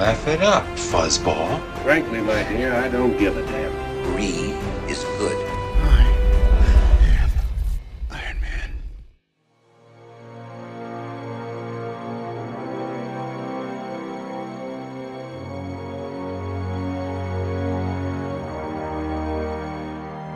Laugh it up, fuzzball. Frankly, my dear, I don't give a damn. Greed is good. I am Iron Man.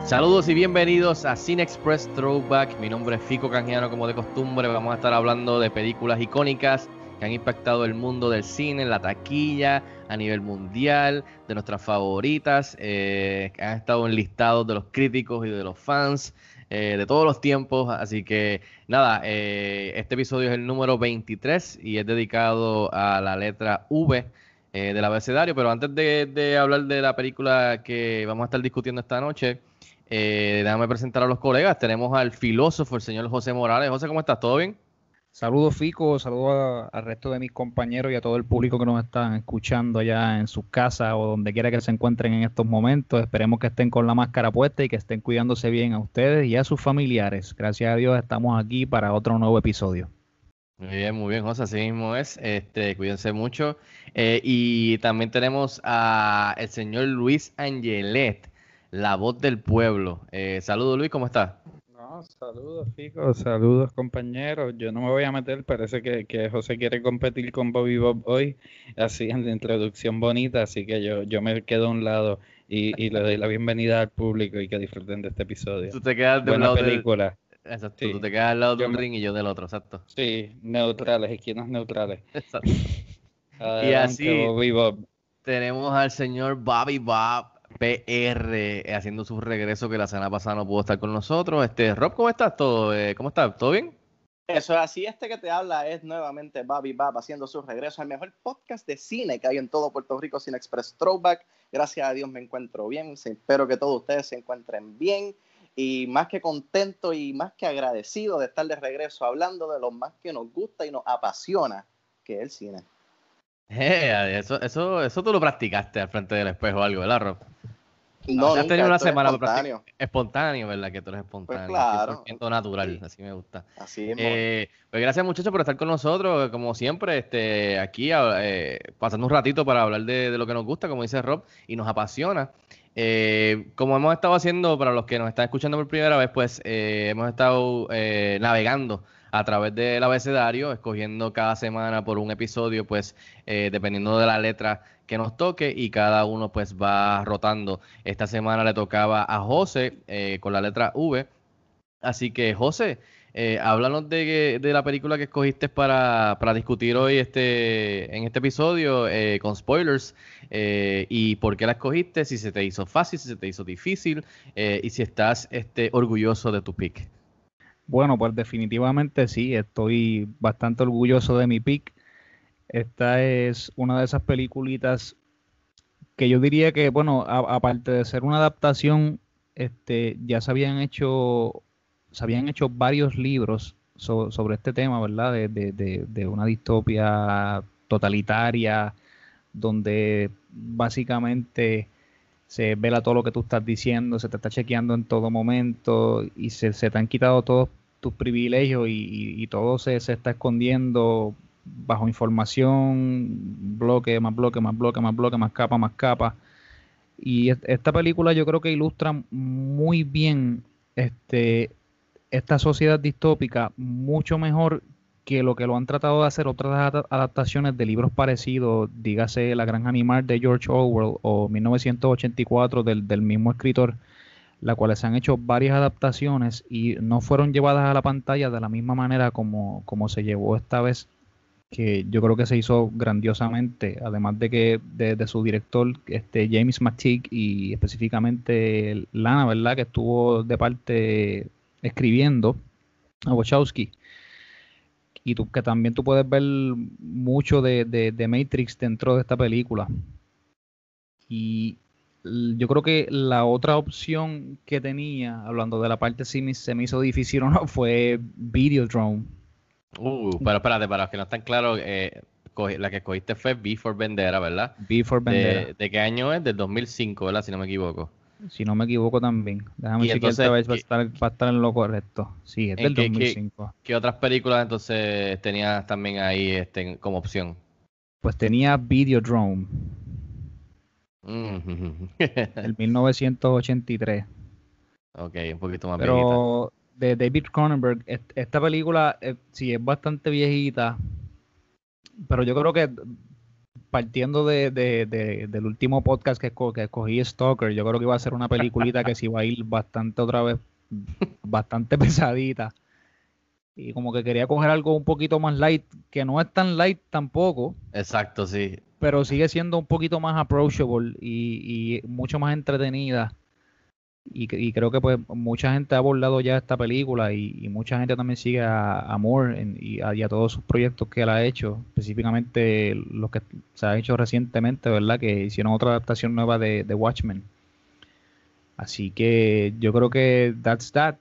Saludos y bienvenidos a Cine Express Throwback. Mi nombre es Fico Canjiano, como de costumbre. Vamos a estar hablando de películas icónicas que han impactado el mundo del cine, la taquilla, a nivel mundial, de nuestras favoritas, eh, que han estado en listados de los críticos y de los fans eh, de todos los tiempos. Así que nada, eh, este episodio es el número 23 y es dedicado a la letra V eh, del abecedario. Pero antes de, de hablar de la película que vamos a estar discutiendo esta noche, eh, déjame presentar a los colegas. Tenemos al filósofo, el señor José Morales. José, ¿cómo estás? ¿Todo bien? Saludos Fico, saludos al resto de mis compañeros y a todo el público que nos están escuchando allá en sus casas o donde quiera que se encuentren en estos momentos. Esperemos que estén con la máscara puesta y que estén cuidándose bien a ustedes y a sus familiares. Gracias a Dios estamos aquí para otro nuevo episodio. Muy bien, muy bien, José, así mismo es. Este, cuídense mucho. Eh, y también tenemos a el señor Luis Angelet, la voz del pueblo. Eh, saludos, Luis, ¿cómo estás? No, saludos, Fico, saludos, compañeros. Yo no me voy a meter, parece que, que José quiere competir con Bobby Bob hoy, así en la introducción bonita, así que yo, yo me quedo a un lado y, y le doy la bienvenida al público y que disfruten de este episodio. Tú te quedas de un Buena lado del- película. Exacto, Sí. tú te quedas al lado de Yo un me- ring y yo del otro, exacto. Sí, neutrales, esquinas neutrales. Exacto. Adelante, así- Bobby Bob. Tenemos al señor Bobby Bob PR eh, haciendo su regreso que la semana pasada no pudo estar con nosotros. Este, Rob, ¿cómo estás? ¿Todo, eh, ¿Cómo estás? ¿Todo bien? Eso es así, este que te habla es nuevamente Bobby Bab haciendo su regreso al mejor podcast de cine que hay en todo Puerto Rico, Cine Express Throwback. Gracias a Dios me encuentro bien, espero que todos ustedes se encuentren bien y más que contento y más que agradecido de estar de regreso hablando de lo más que nos gusta y nos apasiona, que es el cine. Eh, eso, eso, eso tú lo practicaste al frente del espejo o algo, ¿verdad, Rob? No, has nunca, tenido una semana espontáneo. Espontáneo, ¿verdad? Que tú eres espontáneo. claro. 100% natural, Sí. así me gusta. Así es. Eh, pues gracias muchachos por estar con nosotros, como siempre, este, aquí eh, pasando un ratito para hablar de, de lo que nos gusta, como dice Rob, y nos apasiona. Eh, como hemos estado haciendo, para los que nos están escuchando por primera vez, pues eh, hemos estado eh, navegando a través del abecedario, escogiendo cada semana por un episodio, pues eh, dependiendo de la letra que nos toque y cada uno pues va rotando. Esta semana le tocaba a José eh, con la letra V. Así que José, eh, háblanos de, de la película que escogiste para, para discutir hoy este, en este episodio eh, con spoilers y por qué la escogiste, si se te hizo fácil, si se te hizo difícil y si estás este, orgulloso de tu pick. Bueno, pues definitivamente sí, estoy bastante orgulloso de mi pick. Esta es una de esas peliculitas que yo diría que, bueno, aparte de ser una adaptación, este, ya se habían hecho, se habían hecho varios libros so- sobre este tema, ¿verdad? De, de- de- de una distopia totalitaria, donde básicamente se vela todo lo que tú estás diciendo, se te está chequeando en todo momento y se, se te han quitado todos tus privilegios y, y- todo se, se está escondiendo bajo información, bloque, más bloque, más bloque, más bloque, más capa, más capa. Y es- esta película yo creo que ilustra muy bien este, esta sociedad distópica mucho mejor que lo que lo han tratado de hacer otras ada- adaptaciones de libros parecidos, dígase La Granja Animal de George Orwell o 1984 del, del mismo escritor, las cuales se han hecho varias adaptaciones y no fueron llevadas a la pantalla de la misma manera como, como se llevó esta vez, que yo creo que se hizo grandiosamente, además de que de su director, este James McTeague y específicamente Lana, ¿verdad? Que estuvo de parte escribiendo a Wachowski y tú, que también tú puedes ver mucho de, de- de Matrix dentro de esta película. Y yo creo que la otra opción que tenía, hablando de la parte si se me hizo difícil o no, fue Videodrome. Uh, pero espérate, para los que no están claros, eh, la que escogiste fue B for Vendera, ¿verdad? B for Vendetta. De, ¿De qué año es? Del 2005, ¿verdad? Si no me equivoco. Si no me equivoco también. Déjame chequear para ¿qué- estar, para estar en lo correcto. Sí, es ¿En del qué- qué- 2005. ¿Qué otras películas entonces tenías también ahí este, como opción? Pues tenía Videodrome, Mm. del 1983. ok, un poquito más viejita. Pero de David Cronenberg, est- esta película eh, sí es bastante viejita, pero yo creo que partiendo de, de- de- del último podcast que, esco- que escogí Stalker, yo creo que iba a ser una peliculita que sí va a ir bastante otra vez, bastante pesadita. Y como que quería coger algo un poquito más light, que no es tan light tampoco, Exacto, sí. pero sigue siendo un poquito más approachable y, y mucho más entretenida. Y, y creo que pues mucha gente ha abordado ya esta película y, mucha gente también sigue a, Moore y, a, todos sus proyectos que él ha hecho, específicamente los que se ha hecho recientemente, ¿verdad? Que hicieron otra adaptación nueva de, Watchmen. Así que yo creo que that's that.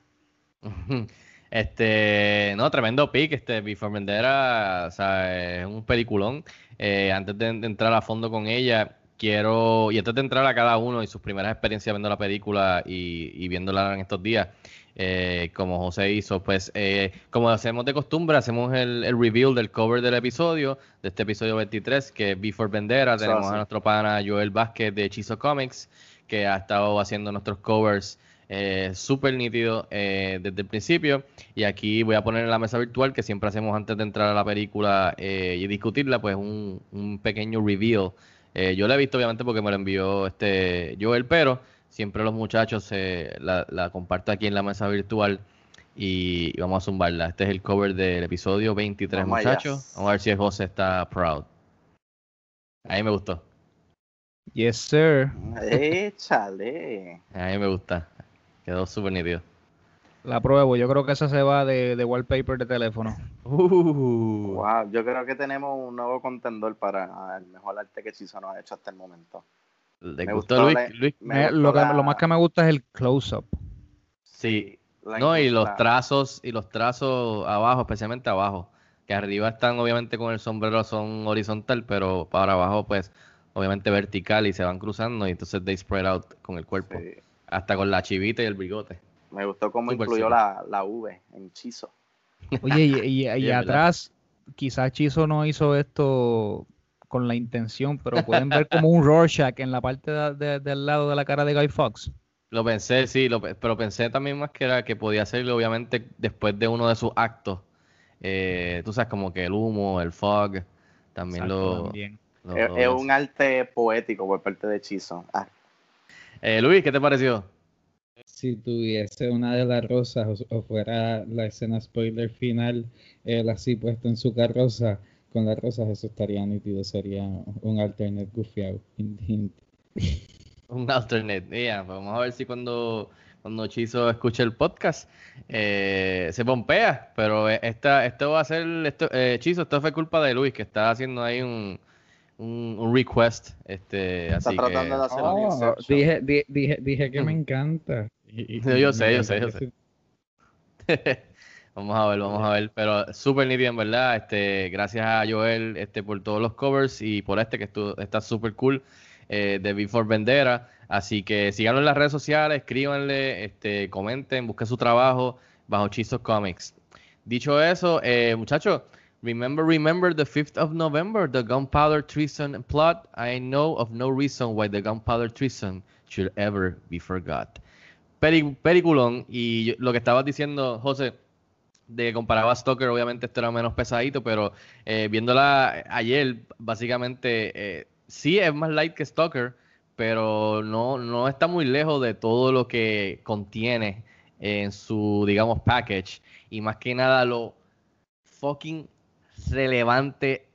Este, no, tremendo pick, este, Before Vendera, o sea, es un peliculón. Eh, antes de entrar a fondo con ella, quiero, y antes de entrar a cada uno y sus primeras experiencias viendo la película y, y viéndola en estos días, eh, como José hizo, pues, eh, como hacemos de costumbre, hacemos el, el reveal del cover del episodio, de este episodio 23, que es Before Vendera. Tenemos a nuestro pana Joel Vázquez de Hechizo Comics, que ha estado haciendo nuestros covers eh, súper nítido eh, desde el principio. Y aquí voy a poner en la mesa virtual que siempre hacemos antes de entrar a la película eh, y discutirla, pues un, un pequeño reveal. Eh, yo la he visto obviamente porque me lo envió este Joel, pero siempre los muchachos eh, la, la comparto aquí en la mesa virtual y, y vamos a zumbarla. Este es el cover del episodio 23, Vamos allá. muchachos. Vamos a ver si el José está proud. A mí me gustó. Yes, sir. Échale. A mí me gusta. Quedó súper nítido. La pruebo. Yo creo que esa se va de, de wallpaper de teléfono. Uh. Wow, yo creo que tenemos un nuevo contendor para el mejor arte que Chizo nos ha hecho hasta el momento. ¿Le Me gustó, gustó Luis? la- Luis? Me gustó lo, que, la- lo más que me gusta es el close-up. Sí. No, y los trazos, y los trazos abajo, especialmente abajo. Que arriba están obviamente con el sombrero son horizontal, pero para abajo, pues, obviamente vertical y se van cruzando y entonces they spread out con el cuerpo. sí. Hasta con la chivita y el bigote. Me gustó cómo incluyó la, la V en Chizo. Oye, y, atrás, quizás Chizo no hizo esto con la intención, pero pueden ver como un Rorschach en la parte de- de- del lado de la cara de Guy Fox. Lo pensé, sí, lo pero pensé también más que era que podía hacerlo obviamente después de uno de sus actos. Eh, tú sabes, como que el humo, el fog, también Exacto, lo... también. lo- Es, lo es pensé. un arte poético por parte de Chizo. Ah, Eh, Luis, ¿qué te pareció? Si tuviese una de las rosas o, o fuera la escena spoiler final, él así puesto en su carroza, con las rosas, eso estaría nítido, sería un alternate gufiado. Un alternate, yeah, pues vamos a ver si cuando, cuando Chizo escuche el podcast eh, se pompea, pero eh, esta, esto va a ser, esto, eh, Chizo, esto fue culpa de Luis que está haciendo ahí un, un, un request, este, Está así tratando que, de hacer un Oh, dije, di- dije, dije que me encanta. Y- y- Yo- sé, yo sé, yo parece- vamos a ver, vamos a ver, pero súper nítido en verdad, este, gracias a Joel, este, por todos los covers y por este que estuvo, está súper cool, eh, de Before Vendera, así que síganlo en las redes sociales, escríbanle, este, comenten, busquen su trabajo bajo Chizos Comics. Dicho eso, eh, muchachos, remember, remember the 5th of November, the Gunpowder Treason plot. I know of no reason why the Gunpowder Treason should ever be forgot. Peri- peliculón, y lo que estabas diciendo, José, de comparaba a Stalker, obviamente esto era menos pesadito, pero eh, viéndola ayer, básicamente eh, sí es más light que Stalker, pero no, no está muy lejos de todo lo que contiene en su, digamos, package. Y más que nada lo fucking relevante,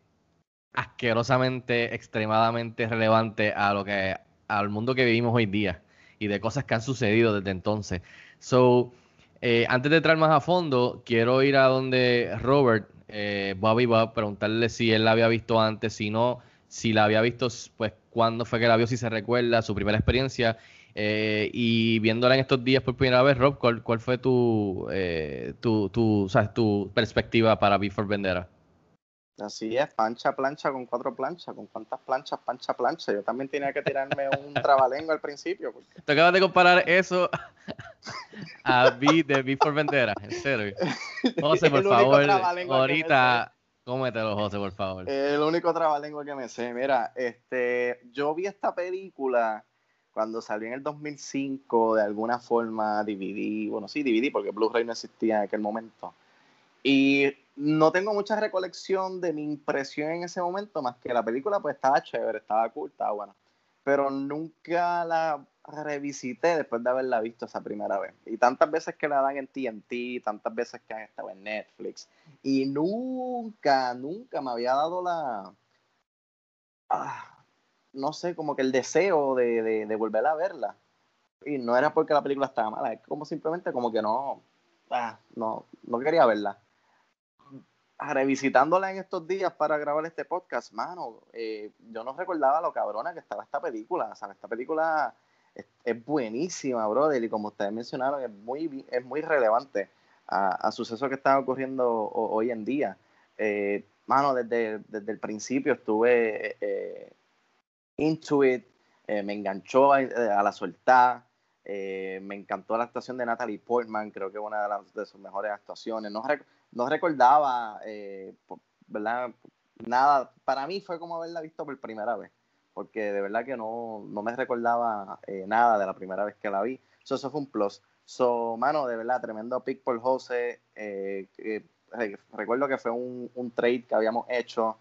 asquerosamente, extremadamente relevante a lo que, al mundo que vivimos hoy día y de cosas que han sucedido desde entonces. So, eh, antes de entrar más a fondo, quiero ir a donde Robert, eh, Bobby Bob, preguntarle si él la había visto antes, si no, si la había visto, pues cuándo fue que la vio, si se recuerda, su primera experiencia. Eh, y viéndola en estos días por primera vez, Rob, ¿cuál, cuál fue tu, eh, tu, tu, o sea, tu perspectiva para Before Vendera? Así es, pancha, plancha con cuatro planchas. ¿Con cuántas planchas, pancha, plancha? Yo también tenía que tirarme un trabalengo al principio. porque- Te acabas de comparar eso a B de Before Vendera, en serio. José, por favor, ahorita, cómetelo, José, por favor. El único trabalengua que me sé. Mira, este, yo vi esta película cuando salió en el 2005, de alguna forma DVD, bueno, sí, DVD, porque Blu-ray no existía en aquel momento. Y no tengo mucha recolección de mi impresión en ese momento, más que la película pues estaba chévere, estaba cool, estaba buena. Pero nunca la revisité después de haberla visto esa primera vez. Y tantas veces que la dan en TNT, tantas veces que han estado en Netflix. Y nunca, nunca me había dado la... ah, no sé, como que el deseo de, de, de volver a verla. Y no era porque la película estaba mala, es como simplemente como que no, ah, no, no quería verla. Revisitándola en estos días para grabar este podcast, mano, eh, yo no recordaba lo cabrona que estaba esta película. ¿sabes? Esta película es, buenísima, brother, y como ustedes mencionaron, es muy, es muy relevante a, a sucesos que están ocurriendo ho- hoy en día. Eh, mano, desde, desde el principio estuve eh, into it, me enganchó a, la soltada, me encantó la actuación de Natalie Portman, creo que es una de, las, de sus mejores actuaciones. No recordaba, eh, ¿verdad? Nada, para mí fue como haberla visto por primera vez, porque de verdad que no, no me recordaba eh, nada de la primera vez que la vi. So, eso fue un plus. So, mano, de verdad, tremendo pick por José. eh, recuerdo que fue un, un trade que habíamos hecho.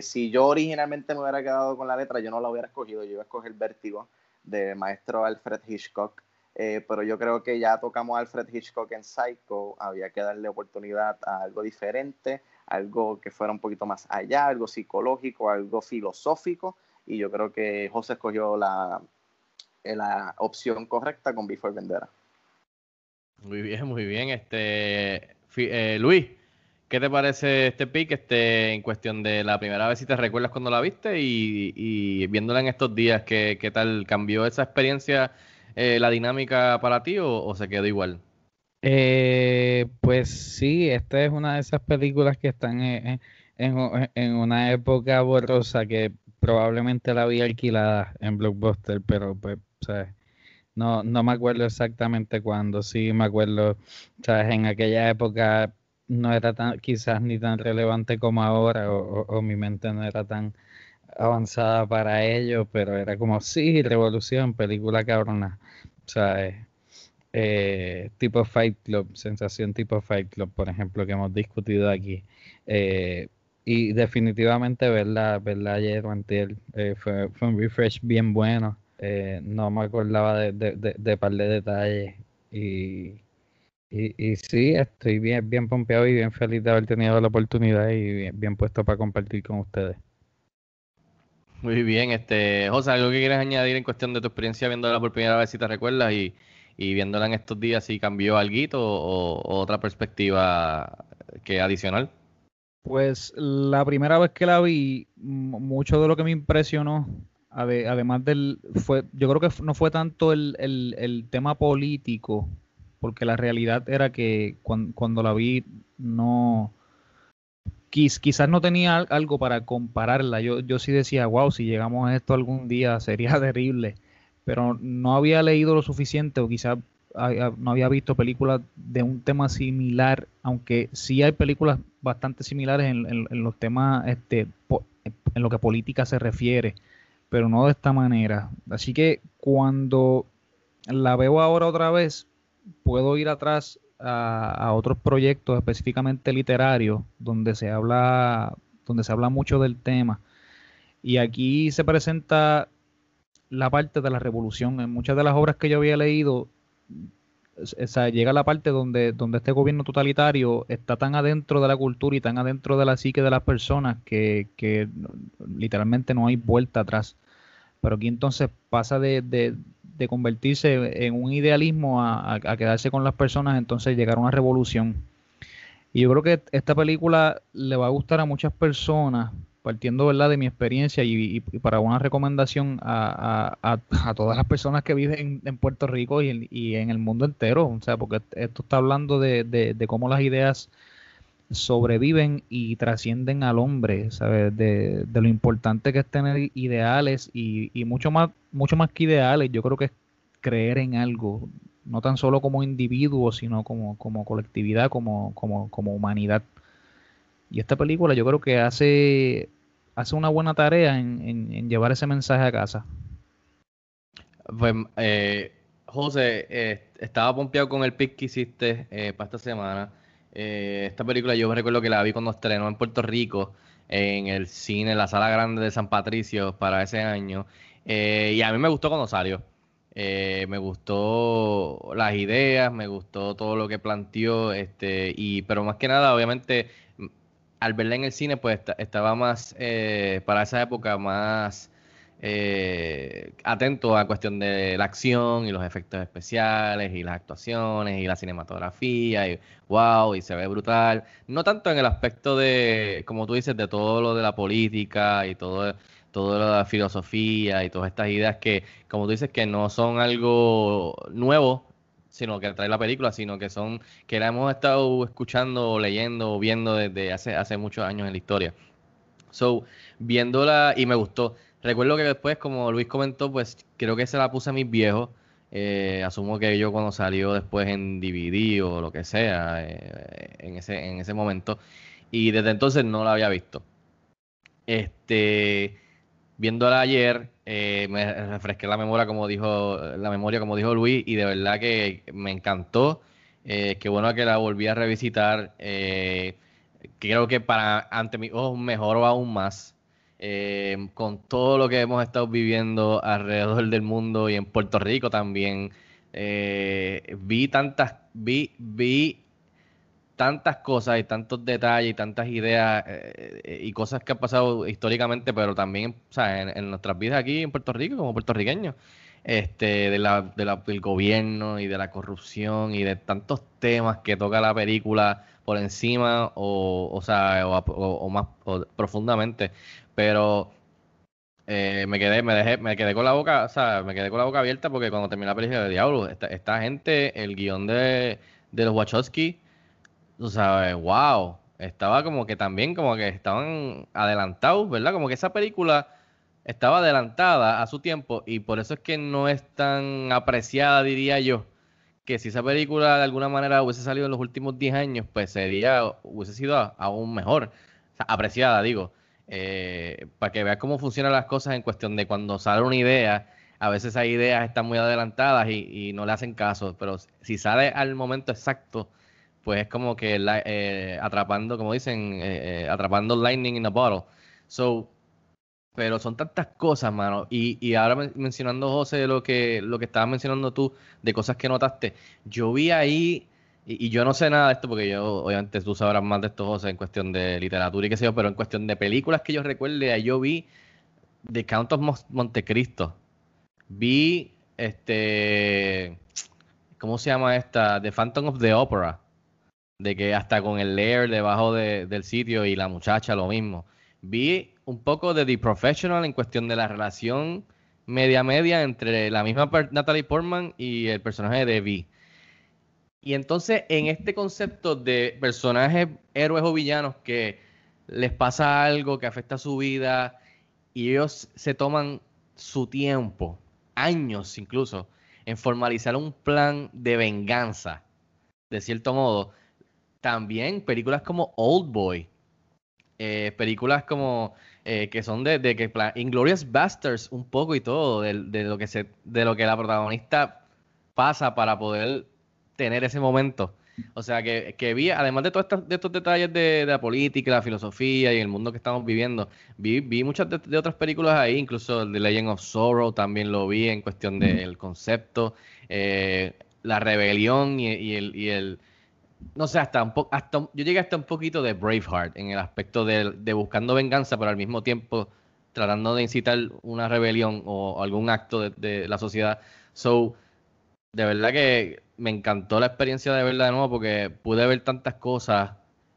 Si yo originalmente me hubiera quedado con la letra, yo no la hubiera escogido, yo iba a escoger Vértigo de maestro Alfred Hitchcock. Eh, pero yo creo que ya tocamos a Alfred Hitchcock en Psycho, había que darle oportunidad a algo diferente, algo que fuera un poquito más allá, algo psicológico, algo filosófico, y yo creo que José escogió la, la opción correcta con Before Vendera. Muy bien, muy bien. Este, eh, Luis, ¿qué te parece este pick este, en cuestión de la primera vez si te recuerdas cuando la viste y, y viéndola en estos días, ¿qué, qué tal cambió esa experiencia, eh, la dinámica para ti o, se quedó igual? Eh, pues sí, esta es una de esas películas que están en, en- una época borrosa que probablemente la vi alquilada en Blockbuster, pero pues. No, no me acuerdo exactamente cuándo, sí me acuerdo, ¿sabes? En aquella época no era tan, quizás ni tan relevante como ahora, o- o mi mente no era tan avanzada para ello, pero era como, sí, revolución, película cabrona, ¿sabes? eh, tipo Fight Club, sensación tipo Fight Club, por ejemplo, que hemos discutido aquí. Eh, y definitivamente verla, verla ayer o antier, eh, fue, fue un refresh bien bueno. Eh, no me acordaba de, de, de, de par de detalles. Y, y, y sí, estoy bien, bien pompeado y bien feliz de haber tenido la oportunidad y bien puesto para compartir con ustedes. Muy bien, este, José, ¿algo que quieres añadir en cuestión de tu experiencia viéndola por primera vez si te recuerdas y, y viéndola en estos días si cambió algo o, o otra perspectiva que adicional? Pues la primera vez que la vi, mucho de lo que me impresionó, ade- además del, fue, yo creo que no fue tanto el, el- el tema político, porque la realidad era que cuan- cuando, la vi no, quizás no tenía al- algo para compararla. Yo, yo sí decía, wow, si llegamos a esto algún día sería terrible, pero no había leído lo suficiente o quizás no había visto películas de un tema similar, aunque sí hay películas bastante similares en, los temas, este, en lo que política se refiere, pero no de esta manera. Así que cuando la veo ahora otra vez, puedo ir atrás a, otros proyectos, específicamente literarios, donde se habla, donde se habla mucho del tema. Y aquí se presenta la parte de la revolución. En muchas de las obras que yo había leído, o sea, llega la parte donde, donde este gobierno totalitario está tan adentro de la cultura y tan adentro de la psique de las personas que, literalmente no hay vuelta atrás. Pero aquí entonces pasa de- de convertirse en un idealismo a, quedarse con las personas, entonces llegar a una revolución. Y yo creo que esta película le va a gustar a muchas personas partiendo de mi experiencia y, y- para una recomendación a, a- todas las personas que viven en, en Puerto Rico y en, y en el mundo entero, o sea, porque esto está hablando de, de- de cómo las ideas sobreviven y trascienden al hombre, ¿sabes? De, de lo importante que es tener ideales y, y mucho más, mucho más que ideales, yo creo que es creer en algo, no tan solo como individuo, sino como, como colectividad, como, como, como humanidad. Y esta película yo creo que hace, hace una buena tarea en, en- llevar ese mensaje a casa. Pues, eh, José, eh, estaba pompeado con el pick que hiciste eh, para esta semana. Eh, esta película yo recuerdo que la vi cuando estrenó en Puerto Rico, en el cine, en la sala grande de San Patricio para ese año. Eh, y a mí me gustó cuando salió. Eh, me gustó las ideas, me gustó todo lo que planteó, este, y, pero más que nada, obviamente, al verla en el cine, pues esta- estaba más, eh, para esa época, más eh, atento a cuestión de la acción y los efectos especiales y las actuaciones y la cinematografía y wow, y se ve brutal. No tanto en el aspecto de, como tú dices, de todo lo de la política y todo, todo la filosofía y todas estas ideas que, como tú dices, que no son algo nuevo, sino que trae la película, sino que son, que la hemos estado escuchando leyendo viendo desde hace, hace muchos años en la historia. So, viéndola y me gustó. Recuerdo que después, como Luis comentó, pues creo que se la puse a mis viejos. Eh, asumo que yo cuando salió después en DVD o lo que sea, eh, en ese, en ese momento. Y desde entonces no la había visto. Este, viéndola ayer, eh, me refresqué la memoria como dijo, la memoria como dijo Luis, y de verdad que me encantó. Eh, qué bueno que la volví a revisitar. Creo que para ante mis ojos mejoró aún más. Eh, con todo lo que hemos estado viviendo alrededor del mundo y en Puerto Rico también. eh, vi tantas, vi, vi tantas cosas y tantos detalles y tantas ideas eh, eh, y cosas que han pasado históricamente, pero también o sea, en, nuestras vidas aquí en Puerto Rico como puertorriqueños, este, de la, de la- del gobierno y de la corrupción y de tantos temas que toca la película por encima o, o sea, o, más profundamente, pero eh, me quedé, me dejé, me quedé con la boca, o sea, me quedé con la boca abierta porque cuando terminé la película de Diablo, esta, esta gente, el guion de, de los Wachowski, tú sabes, wow, estaba como que también como que estaban adelantados, ¿verdad? Como que esa película estaba adelantada a su tiempo y por eso es que no es tan apreciada, diría yo, que si esa película de alguna manera hubiese salido en los últimos 10 años, pues sería, hubiese sido aún mejor, apreciada, digo, eh, para que veas cómo funcionan las cosas en cuestión de cuando sale una idea, a veces esas ideas están muy adelantadas y, no le hacen caso, pero si sale al momento exacto, pues es como que eh, atrapando, como dicen, eh, atrapando lightning in a bottle. So, pero son tantas cosas, mano. Y, y ahora men- mencionando, José, lo que, lo que estabas mencionando tú, de cosas que notaste, yo vi ahí, y, yo no sé nada de esto, porque yo, obviamente, tú sabrás más de esto, José, en cuestión de literatura y qué sé yo, pero en cuestión de películas que yo recuerde, ahí yo vi The Count of Montecristo. Vi, este, ¿cómo se llama esta? The Phantom of the Opera. De que hasta con el layer debajo de- del sitio y la muchacha lo mismo. Vi un poco de The Professional en cuestión de la relación media-media entre la misma Natalie Portman y el personaje de Vi. Y entonces, en este concepto de personajes, héroes o villanos que les pasa algo que afecta su vida y ellos se toman su tiempo, años incluso, en formalizar un plan de venganza, de cierto modo. También películas como Old Boy, eh, películas como eh, que son de, de que Inglorious Bastards un poco y todo de, de lo que se de lo que la protagonista pasa para poder tener ese momento. O sea que, que vi, además de todos estos, de estos detalles de, de la política, la filosofía y el mundo que estamos viviendo, vi, vi muchas de, de otras películas ahí, incluso The Legend of Sorrow también lo vi en cuestión del concepto, eh, la rebelión y el, y el no sé, hasta un poco, hasta yo llegué hasta un poquito de Braveheart en el aspecto de, de buscando venganza, pero al mismo tiempo tratando de incitar una rebelión o algún acto de, la sociedad. So, de verdad que me encantó la experiencia de verla de nuevo porque pude ver tantas cosas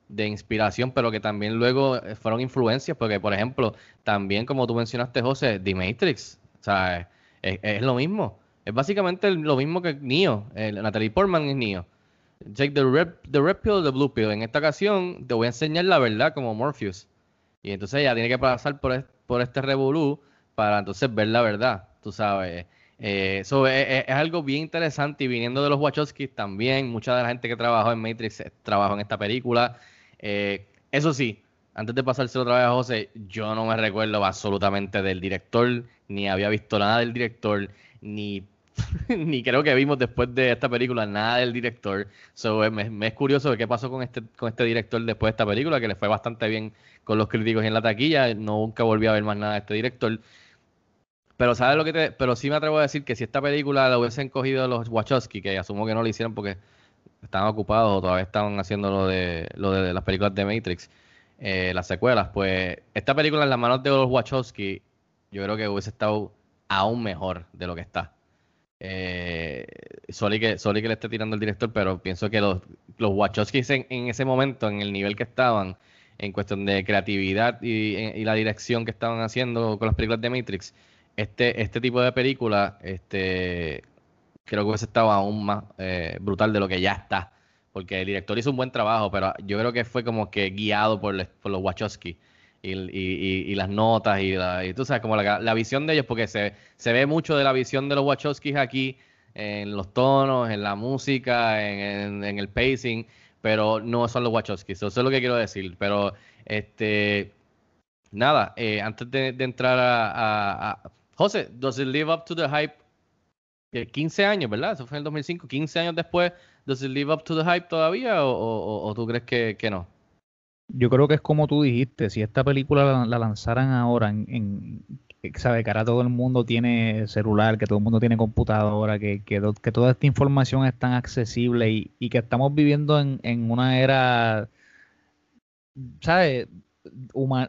de inspiración, pero que también luego eh, fueron influencias, porque por ejemplo, también como tú mencionaste, José, The Matrix, o sea, es, es lo mismo. Es básicamente lo mismo que Neo. Natalie Portman es Neo. Take the red, the red pill the blue pill. En esta ocasión te voy a enseñar la verdad como Morpheus. Y entonces ella tiene que pasar por, por este revolú para entonces ver la verdad, tú sabes. Eh, eso es, algo bien interesante y viniendo de los Wachowskis también, mucha de la gente que trabajó en Matrix eh, trabajó en esta película. Eh, eso sí, antes de pasárselo otra vez a José, yo no me recuerdo absolutamente del director, ni había visto nada del director, ni ni creo que vimos después de esta película nada del director. So, eh, me, es curioso qué pasó con este, con este director después de esta película, que le fue bastante bien con los críticos en la taquilla. Nunca volví a ver más nada de este director. Pero sabes lo que te, pero sí me atrevo a decir que si esta película la hubiesen cogido los Wachowski, que asumo que no lo hicieron porque estaban ocupados o todavía estaban haciendo lo de, lo de las películas de Matrix, eh, las secuelas, pues esta película en las manos de los Wachowski, yo creo que hubiese estado aún mejor de lo que está. Eh, sorry, que, que le esté tirando el director, pero pienso que los, los Wachowskis en, ese momento, en el nivel que estaban, en cuestión de creatividad y, la dirección que estaban haciendo con las películas de Matrix, este, este tipo de película, este, creo que hubiese estado aún más eh, brutal de lo que ya está. Porque el director hizo un buen trabajo, pero yo creo que fue como que guiado por, por los Wachowski y, las notas y, y, tú sabes, como la, visión de ellos, porque se, se ve mucho de la visión de los Wachowskis aquí en los tonos, en la música, en, el pacing, pero no son los Wachowskis, eso es lo que quiero decir. Pero, este, nada, eh, antes de, entrar a, José, ¿does it live up to the hype? 15 años, ¿verdad? Eso fue en el 2005, 15 años después, ¿does it live up to the hype todavía o, tú crees que no? Yo creo que es como tú dijiste, si esta película la, lanzaran ahora en, en sabe que ahora todo el mundo tiene celular, que todo el mundo tiene computadora, que, que, toda esta información es tan accesible y, que estamos viviendo en, una era, ¿sabes?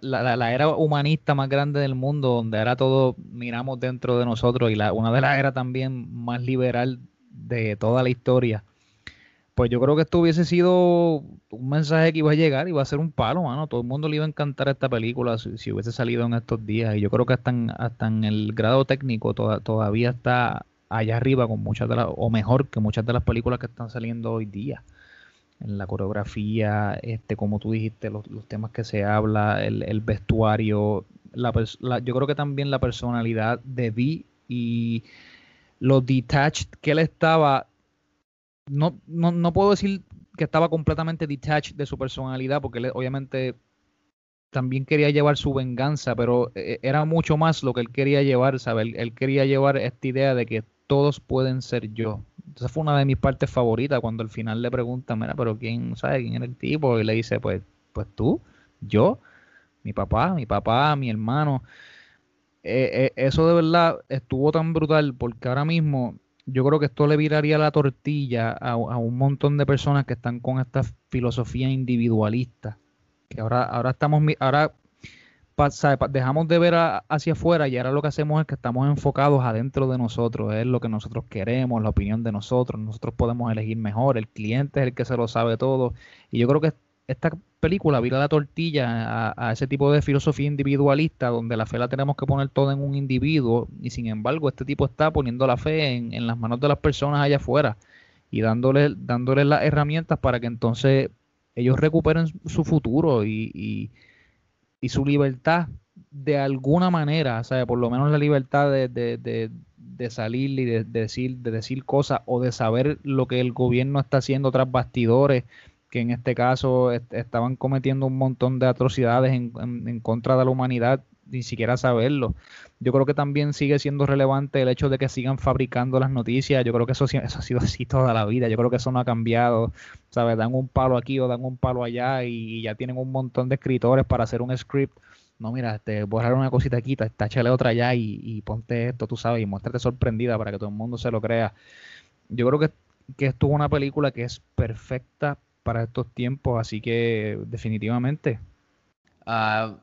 la, era humanista más grande del mundo, donde ahora todo miramos dentro de nosotros y la, una de las eras también más liberal de toda la historia pues yo creo que esto hubiese sido un mensaje que iba a llegar y iba a ser un palo, mano. Todo el mundo le iba a encantar esta película si, hubiese salido en estos días. Y yo creo que hasta en, el grado técnico todavía está allá arriba con muchas de las, o mejor que muchas de las películas que están saliendo hoy día. En la coreografía, este, como tú dijiste, los, temas que se habla, el, vestuario, la, yo creo que también la personalidad de Vi y lo detached que él estaba no, no, no puedo decir que estaba completamente detached de su personalidad, porque él obviamente también quería llevar su venganza, pero eh, era mucho más lo que él quería llevar, ¿sabes? Él, quería llevar esta idea de que todos pueden ser yo. Esa fue una de mis partes favoritas cuando al final le preguntan, mira, pero ¿quién sabe quién era el tipo? Y le dice, pues, pues tú, yo, mi papá, mi papá, mi hermano. Eh, eh, eso de verdad estuvo tan brutal porque ahora mismo yo creo que esto le viraría la tortilla a, un montón de personas que están con esta filosofía individualista. Que ahora, ahora estamos, ahora dejamos de ver hacia afuera y ahora lo que hacemos es que estamos enfocados adentro de nosotros, es lo que nosotros queremos, la opinión de nosotros, nosotros podemos elegir mejor, el cliente es el que se lo sabe todo. Y yo creo que esta película vira la tortilla a, ese tipo de filosofía individualista donde la fe la tenemos que poner toda en un individuo y sin embargo este tipo está poniendo la fe en, las manos de las personas allá afuera y dándoles dándole las herramientas para que entonces ellos recuperen su futuro y, y, su libertad de alguna manera, sea, por lo menos la libertad de, de, de, salir y de, decir, de decir cosas o de saber lo que el gobierno está haciendo tras bastidores que en este caso estaban cometiendo un montón de atrocidades en, contra de la humanidad, ni siquiera saberlo. Yo creo que también sigue siendo relevante el hecho de que sigan fabricando las noticias. Yo creo que eso, eso ha sido así toda la vida. Yo creo que eso no ha cambiado. ¿Sabes? Dan un palo aquí o dan un palo allá y ya tienen un montón de escritores para hacer un script. No, mira, te borrar una cosita aquí, táchale otra allá y, y ponte esto, tú sabes, y muéstrate sorprendida para que todo el mundo se lo crea. Yo creo que, que esto es una película que es perfecta para estos tiempos, así que definitivamente. A-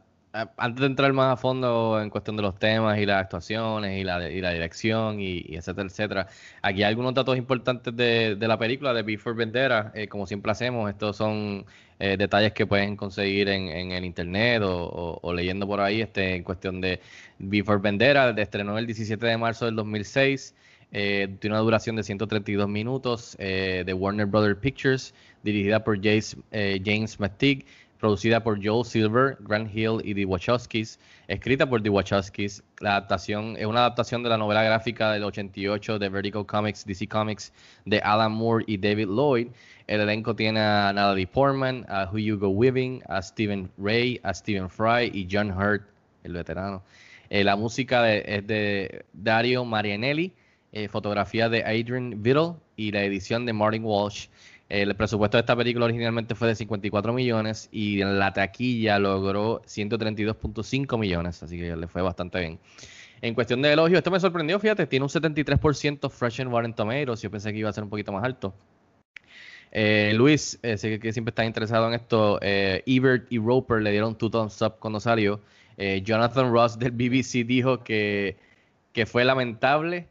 antes de entrar más a fondo en cuestión de los temas y las actuaciones y la, y la dirección y, etcétera, etcétera, aquí algunos datos importantes de, la película de Before Vendetta, eh, como siempre hacemos, estos son eh, detalles que pueden conseguir en, en el internet o, o- leyendo por ahí este, en cuestión de Before Vendetta, de estrenó el 17 de marzo del 2006, eh, tiene una duración de 132 minutos, eh, de Warner Brothers Pictures, dirigida por James, eh, James McTeague, producida por Joel Silver, Grant Hill y The Wachowskis, escrita por The Wachowskis. La adaptación es una adaptación de la novela gráfica del 88 de Vertigo Comics, DC Comics, de Alan Moore y David Lloyd. El elenco tiene a Natalie Portman, a Hugo Weaving, a Stephen Ray, a Stephen Fry y John Hurt, el veterano. La música es de Dario Marianelli, eh, fotografía de Adrian Biddle y la edición de Martin Walsh. El presupuesto de esta película originalmente fue de 54 millones y en la taquilla logró 132.5 millones, así que le fue bastante bien. En cuestión de elogio, esto me sorprendió, fíjate, tiene un 73% Fresh and Rotten Tomatoes, yo pensé que iba a ser un poquito más alto. Eh, Luis, eh, sé que, siempre está interesado en esto, eh, Ebert y Roper le dieron two thumbs up cuando salió. Jonathan Ross del BBC dijo que, que fue lamentable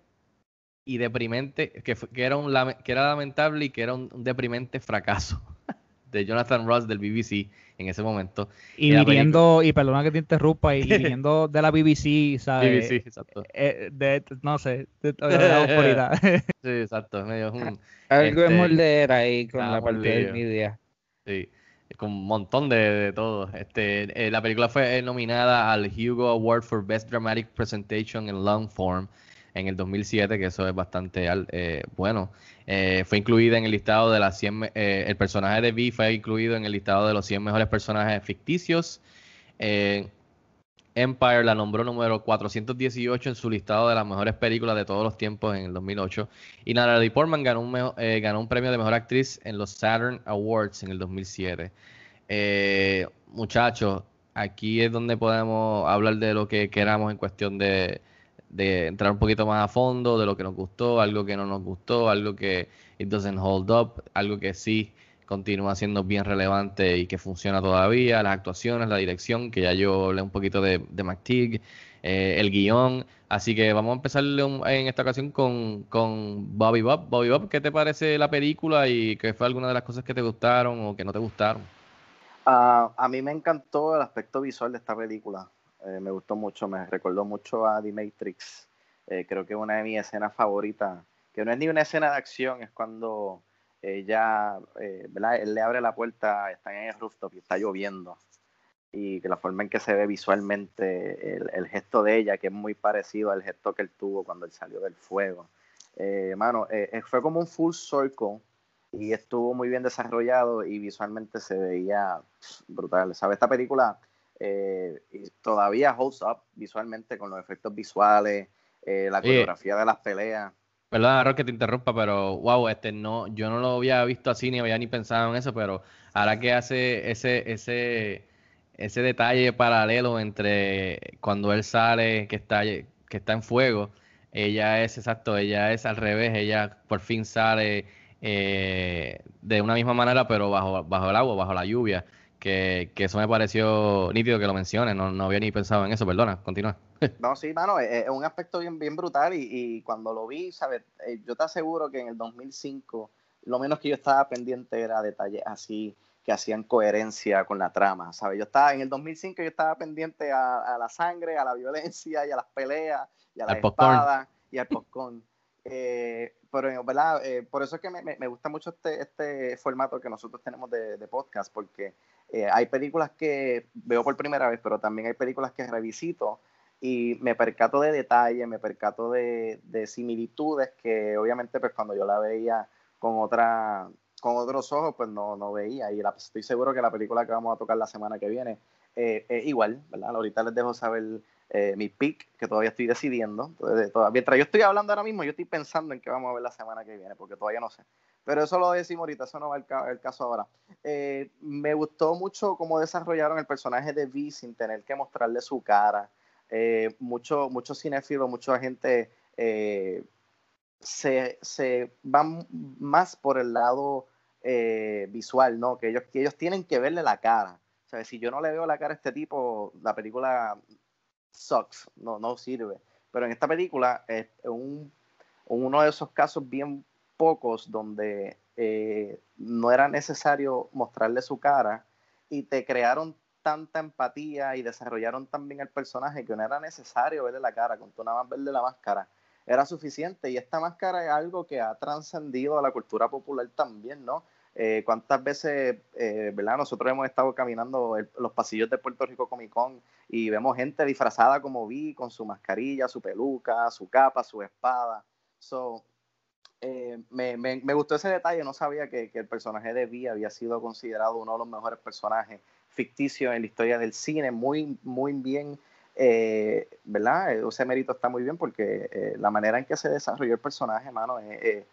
y deprimente, que, que, era un, que era lamentable y que era un, un deprimente fracaso de Jonathan Ross del BBC en ese momento. Y viniendo, y perdona que te interrumpa, y, y viniendo de la BBC, ¿sabes? BBC, exacto. Eh, de, no sé, de, de la oscuridad. Sí, exacto. es medio, mm, Algo este, de morder ahí con la parte del media. Sí, con un montón de, de todo. Este, eh, la película fue eh, nominada al Hugo Award for Best Dramatic Presentation in Long Form en el 2007, que eso es bastante eh, bueno. Eh, fue incluida en el listado de las 100, me- eh, el personaje de Vi fue incluido en el listado de los 100 mejores personajes ficticios. Empire la nombró número 418 en su listado de las mejores películas de todos los tiempos en el 2008. Y Natalie Portman ganó un, ganó un premio de mejor actriz en los Saturn Awards en el 2007. Eh, muchachos, aquí es donde podemos hablar de lo que queramos en cuestión de, de entrar un poquito más a fondo, de lo que nos gustó, algo que no nos gustó, algo que it doesn't hold up, algo que sí continúa siendo bien relevante y que funciona todavía, las actuaciones, la dirección, que ya yo hablé un poquito de, de McTeague, eh, el guion. Así que vamos a empezar en esta ocasión con, con Bobby Bob. Bobby Bob, ¿qué te parece la película y qué fue alguna de las cosas que te gustaron o que no te gustaron? Ah, a mí me encantó el aspecto visual de esta película. Eh, me gustó mucho, me recordó mucho a The Matrix. Eh, creo que una de mis escenas favoritas, que no es ni una escena de acción, es cuando ella, eh, ¿verdad? Él le abre la puerta, están en el rooftop y está lloviendo. Y que la forma en que se ve visualmente el, el gesto de ella, que es muy parecido al gesto que él tuvo cuando él salió del fuego. Mano, eh, fue como un full circle y estuvo muy bien desarrollado y visualmente se veía brutal. ¿Sabes? Esta película eh, y todavía holds up visualmente con los efectos visuales, eh, la coreografía de las peleas. Perdón, Aaron, que te interrumpa, pero wow, este no, yo no lo había visto así ni había ni pensado en eso, pero ahora que hace ese, ese, ese detalle paralelo entre cuando él sale, que está, que está en fuego, ella es exacto, ella es al revés, ella por fin sale eh, de una misma manera, pero bajo, bajo el agua, bajo la lluvia, que, que eso me pareció nítido que lo menciones, no, no había ni pensado en eso, perdona, continúa. No, sí, mano, es, es un aspecto bien, bien brutal y, y cuando lo vi, ¿sabes? Eh, yo te aseguro que en el 2005, lo menos que yo estaba pendiente era detalles así que hacían coherencia con la trama, ¿sabes? Yo estaba, en el 2005 yo estaba pendiente a, a la sangre, a la violencia y a las peleas y a las espadas y al popcorn. Eh, pero, ¿verdad? Eh, por eso es que me, me- gusta mucho este, este formato que nosotros tenemos de, de podcast, porque eh, hay películas que veo por primera vez, pero también hay películas que revisito y me percato de detalles, me percato de, de similitudes que obviamente pues cuando yo la veía con otra con otros ojos pues no, no veía y la- estoy seguro que la película que vamos a tocar la semana que viene eh, es igual, ¿verdad? Ahorita les dejo saber eh, mi pick que todavía estoy decidiendo. Mientras yo estoy hablando ahora mismo, yo estoy pensando en qué vamos a ver la semana que viene porque todavía no sé. Pero eso lo decimos ahorita, eso no va el, ca- el caso ahora. Eh, me gustó mucho cómo desarrollaron el personaje de Vi sin tener que mostrarle su cara. Eh, mucho, mucho cinéfilo, mucha gente eh, se, se van más por el lado eh, visual, ¿no? Que ellos, que ellos tienen que verle la cara. O sea, si yo no le veo la cara a este tipo, la película sucks, no, no sirve. Pero en esta película es un, uno de esos casos bien pocos donde eh, no era necesario mostrarle su cara y te crearon tanta empatía y desarrollaron tan bien el personaje que no era necesario verle la cara, con nada más verle la máscara era suficiente. Y esta máscara es algo que ha trascendido a la cultura popular también, ¿no? Eh, ¿Cuántas veces, eh, verdad? Nosotros hemos estado caminando los pasillos de Puerto Rico Comic Con y vemos gente disfrazada como vi, con su mascarilla, su peluca, su capa, su espada. So, eh, me, me, gustó ese detalle, no sabía que, que, el personaje de Vi había sido considerado uno de los mejores personajes ficticios en la historia del cine, muy, muy bien ¿verdad? Ese mérito está muy bien porque la manera en que se desarrolló el personaje, mano, eh,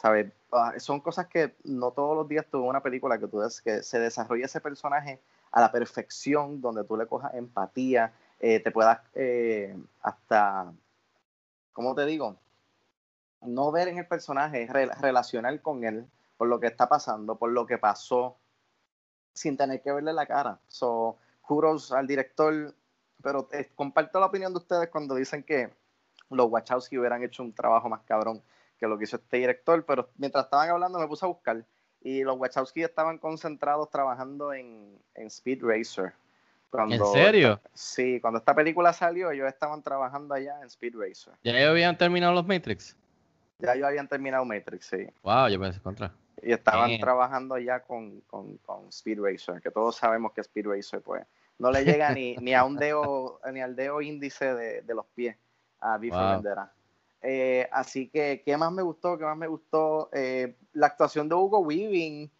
¿sabes? Ah, son cosas que no todos los días tuve una película que, tú que se desarrolle ese personaje a la perfección, donde tú le cojas empatía, te puedas hasta, ¿cómo te digo? No ver en el personaje, relacionar con él por lo que está pasando, por lo que pasó, sin tener que verle la cara. So, kudos al director, pero eh, comparto la opinión de ustedes cuando dicen que los Wachowski hubieran hecho un trabajo más cabrón que lo que hizo este director, pero mientras estaban hablando me puse a buscar y los Wachowski estaban concentrados trabajando en, Speed Racer. ¿En serio? sí, cuando esta película salió, ellos estaban trabajando allá en Speed Racer. ¿Ya ellos habían terminado los Matrix? Ya ellos habían terminado Matrix, sí. Wow, yo pensé contra. Y estaban trabajando ya con, con, con Speed Racer, que todos sabemos que Speed Racer, pues, no le llega ni, ni a un dedo, ni al dedo índice de, de los pies a Biff wow. Eh, así que, ¿qué más me gustó? ¿Qué más me gustó? Eh, la actuación de Hugo Weaving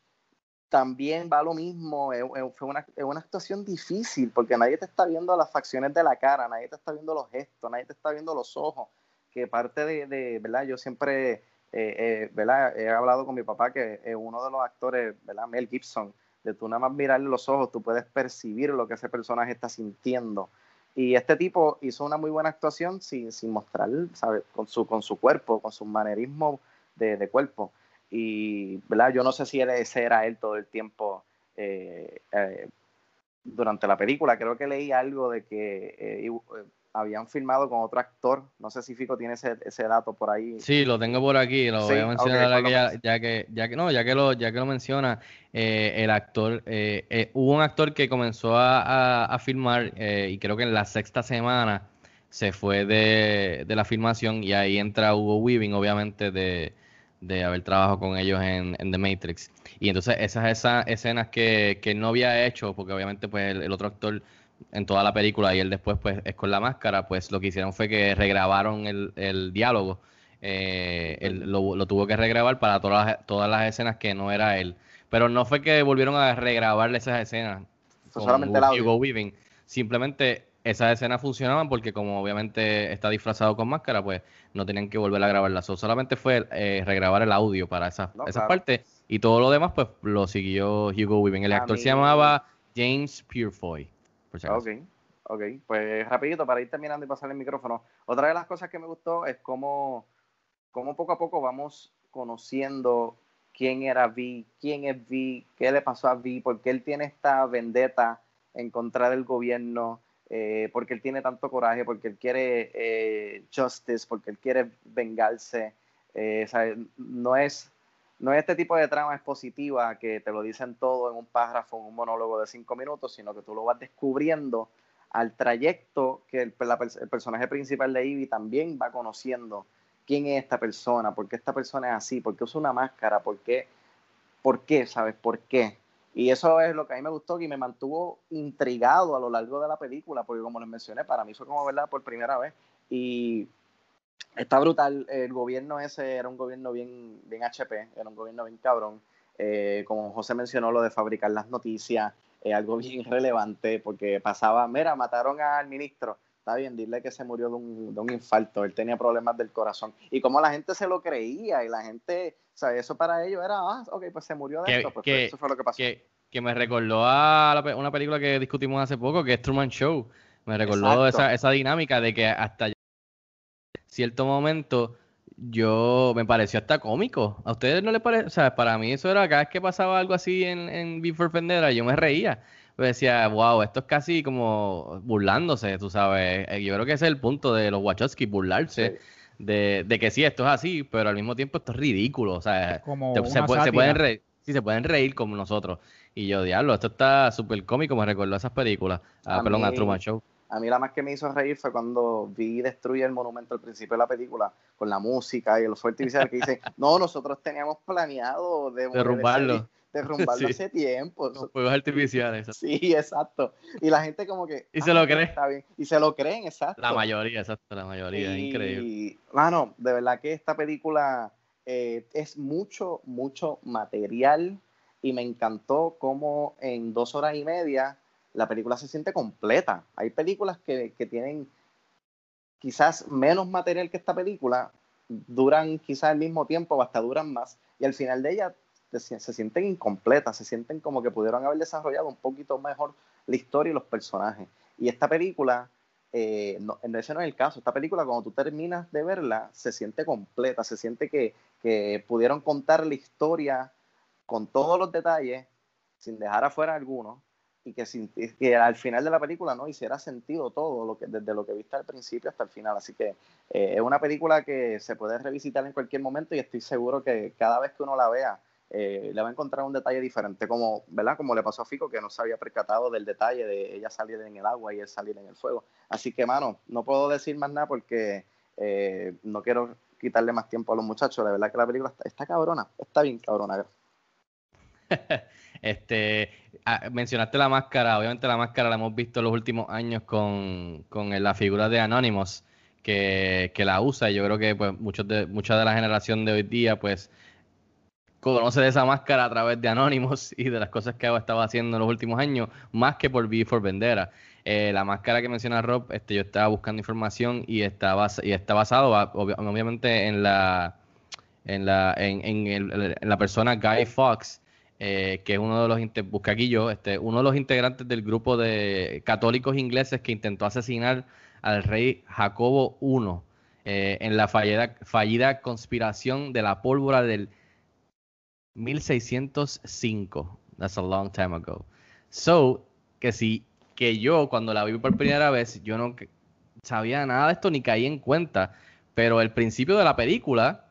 también va lo mismo. Fue una, actuación difícil porque nadie te está viendo las facciones de la cara, nadie te está viendo los gestos, nadie te está viendo los ojos. Que parte de, de ¿verdad? Yo siempre, eh, ¿verdad? He hablado con mi papá que uno de los actores, ¿verdad? Mel Gibson de tú nada más mirarle los ojos, tú puedes percibir lo que ese personaje está sintiendo. Y este tipo hizo una muy buena actuación sin, sin mostrar, ¿sabes? Con su, con su cuerpo, con su manerismo de, de cuerpo. Y, ¿verdad? Yo no sé si ese era él todo el tiempo eh, eh, durante la película. Creo que leí algo de que eh, habían filmado con otro actor. No sé si Fico tiene ese, ese dato por ahí. Sí, lo tengo por aquí, lo voy a mencionar okay, ya, ya, que, ya que no, ya que lo, ya que lo menciona, eh, el actor, eh, eh, hubo un actor que comenzó a, a, a filmar y creo que en la sexta semana se fue de, de, la filmación y ahí entra Hugo Weaving, obviamente, de, de haber trabajado con ellos en, en, The Matrix. Y entonces esas, esas escenas que, que no había hecho, porque obviamente pues el, el otro actor en toda la película y él después pues es con la máscara, pues lo que hicieron fue que regrabaron el, el diálogo. Eh, él lo, lo, tuvo que regrabar para todas las, todas las escenas que no era él. Pero no fue que volvieron a regrabarle esas escenas. Fue solamente. Weaving. Simplemente esas escenas funcionaban porque como obviamente está disfrazado con máscara, pues no tenían que volver a grabarlas. solamente fue eh, regrabar el audio para esa, no, claro. y todo lo demás pues lo siguió Hugo Weaving. El a actor mí... se llamaba James Purefoy. Si ok, ok. Pues rapidito, para ir terminando y pasar el micrófono. Otra de las cosas que me gustó es cómo, cómo poco a poco vamos conociendo quién era Vi, quién es Vi, qué le pasó a Vi, por qué él tiene esta vendetta en contra del gobierno, eh, porque él tiene tanto coraje, porque él quiere eh, justice, porque él quiere vengarse. Eh, no es no es este tipo de trama expositiva que te lo dicen todo en un párrafo, en un monólogo de cinco minutos, sino que tú lo vas descubriendo al trayecto que el, personaje principal de Ivy también va conociendo quién es esta persona, por qué esta persona es así, por qué usa una máscara, por qué, por qué, ¿sabes? ¿Por qué? Y eso es lo que a mí me gustó y me mantuvo intrigado a lo largo de la película, porque como les mencioné, para mí fue como verla por primera vez. Y está brutal. El gobierno ese era un gobierno bien, bien HP, era un gobierno bien cabrón. Eh, como José mencionó, lo de fabricar las noticias, eh, algo bien relevante, porque pasaba, mira, mataron al ministro. Está bien, dile que se murió de un, de un infarto, él tenía problemas del corazón. Y como la gente se lo creía, y la gente, o sea, eso para ellos era, ah, ok, pues se murió de esto, pues, que, pues eso fue lo que pasó. Que, que me recordó a la, una película que discutimos hace poco, que es Truman Show. Me recordó esa, esa dinámica de que hasta cierto momento yo me pareció hasta cómico. ¿A ustedes no les parece? O sea, para mí eso era cada vez que pasaba algo así en, en Before Vendera, yo me reía. Yo decía, wow, esto es casi como burlándose, tú sabes. Eh, Yo creo que ese es el punto de los Wachowski, burlarse de, de que sí, esto es así, pero al mismo tiempo esto es ridículo. O sea, Como se, se pueden reír, sí, se pueden reír como nosotros. Y yo, diablo, esto está súper cómico, me recordó a esas películas. Ah, A perdón, a Truman Show. A mí la más que me hizo reír fue cuando vi destruir el monumento al principio de la película con la música y los fuertes artificiales que dicen, no, nosotros teníamos planeado de Derrumbarlo. derrumbarlo Sí. hace tiempo. Los fuegos artificiales. Sí, exacto. Y la gente como que... Y se lo cree. Está bien. Y se lo creen, exacto. La mayoría, exacto, la mayoría, es Y, increíble. Mano, de verdad que esta película eh, es mucho, mucho material y me encantó cómo en dos horas y media la película se siente completa. Hay películas que, que tienen quizás menos material que esta película, duran quizás el mismo tiempo o hasta duran más, y al final de ella se, sienten incompletas, se sienten como que pudieron haber desarrollado un poquito mejor la historia y los personajes. Y esta película, eh, no, ese no es el caso, esta película cuando tú terminas de verla, se siente completa, se siente que, que pudieron contar la historia con todos los detalles, sin dejar afuera algunos, y que, que al final de la película no hiciera sentido todo, lo que, desde lo que viste al principio hasta el final. Así que eh, es una película que se puede revisitar en cualquier momento y estoy seguro que cada vez que uno la vea, eh, le va a encontrar un detalle diferente, como, ¿verdad? Como le pasó a Fico, que no se había percatado del detalle de ella salir en el agua y él salir en el fuego. Así que, mano, no puedo decir más nada porque eh, no quiero quitarle más tiempo a los muchachos. La verdad que la película está, está cabrona, está bien cabrona. Este, ah, mencionaste la máscara, obviamente la máscara la hemos visto en los últimos años con, con la figura de Anonymous que, que la usa y yo creo que pues muchos de, mucha de la generación de hoy día pues conoce de esa máscara a través de Anonymous y de las cosas que estaba haciendo en los últimos años, más que por V for Vendera. Eh, la máscara que menciona Rob, este, yo estaba buscando información y está, y está basado ah, obvi- obviamente en la en la, en, en la persona Guy Fox, eh, que es uno de los inte- busca aquí yo, este, uno de los integrantes del grupo de católicos ingleses que intentó asesinar al rey Jacobo I eh, en la fallida, fallida conspiración de la pólvora del 1605. That's a long time ago. So, que si que yo cuando la vi por primera vez, yo no sabía nada de esto ni caí en cuenta, pero el principio de la película,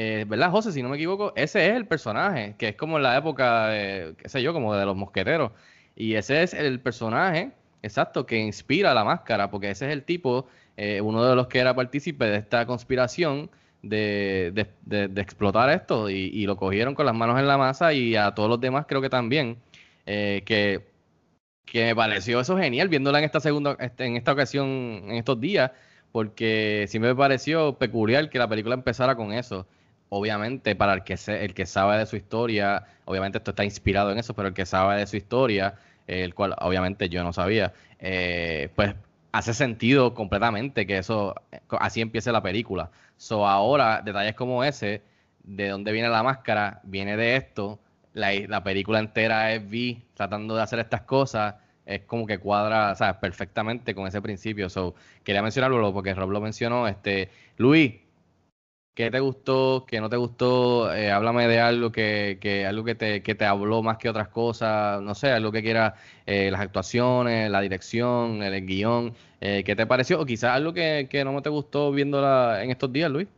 eh, ¿verdad, José? Si no me equivoco, ese es el personaje, que es como en la época, de, qué sé yo, como de los mosqueteros. Y ese es el personaje, exacto, que inspira la máscara, porque ese es el tipo, eh, uno de los que era partícipe de esta conspiración de, de- explotar esto, y, y lo cogieron con las manos en la masa, y a todos los demás creo que también, eh, que, que me pareció eso genial, viéndola en esta segunda, este, en esta ocasión, en estos días, porque sí me pareció peculiar que la película empezara con eso. Obviamente, para el que, se- el que sabe de su historia, obviamente esto está inspirado en eso, pero el que sabe de su historia, el cual obviamente yo no sabía, eh, pues hace sentido completamente que eso, eh, así empiece la película. So ahora, detalles como ese, de dónde viene la máscara, viene de esto, la, la película entera es V tratando de hacer estas cosas, es como que cuadra, perfectamente con ese principio. So, quería mencionarlo porque Rob lo mencionó. Este, Luis, ¿qué te gustó? ¿Qué no te gustó? Eh, háblame de algo que, que algo que te, que te habló más que otras cosas, no sé, algo que quieras, eh, las actuaciones, la dirección, el, guion, eh, ¿qué te pareció? O quizás algo que, que no te gustó viéndola en estos días, Luis.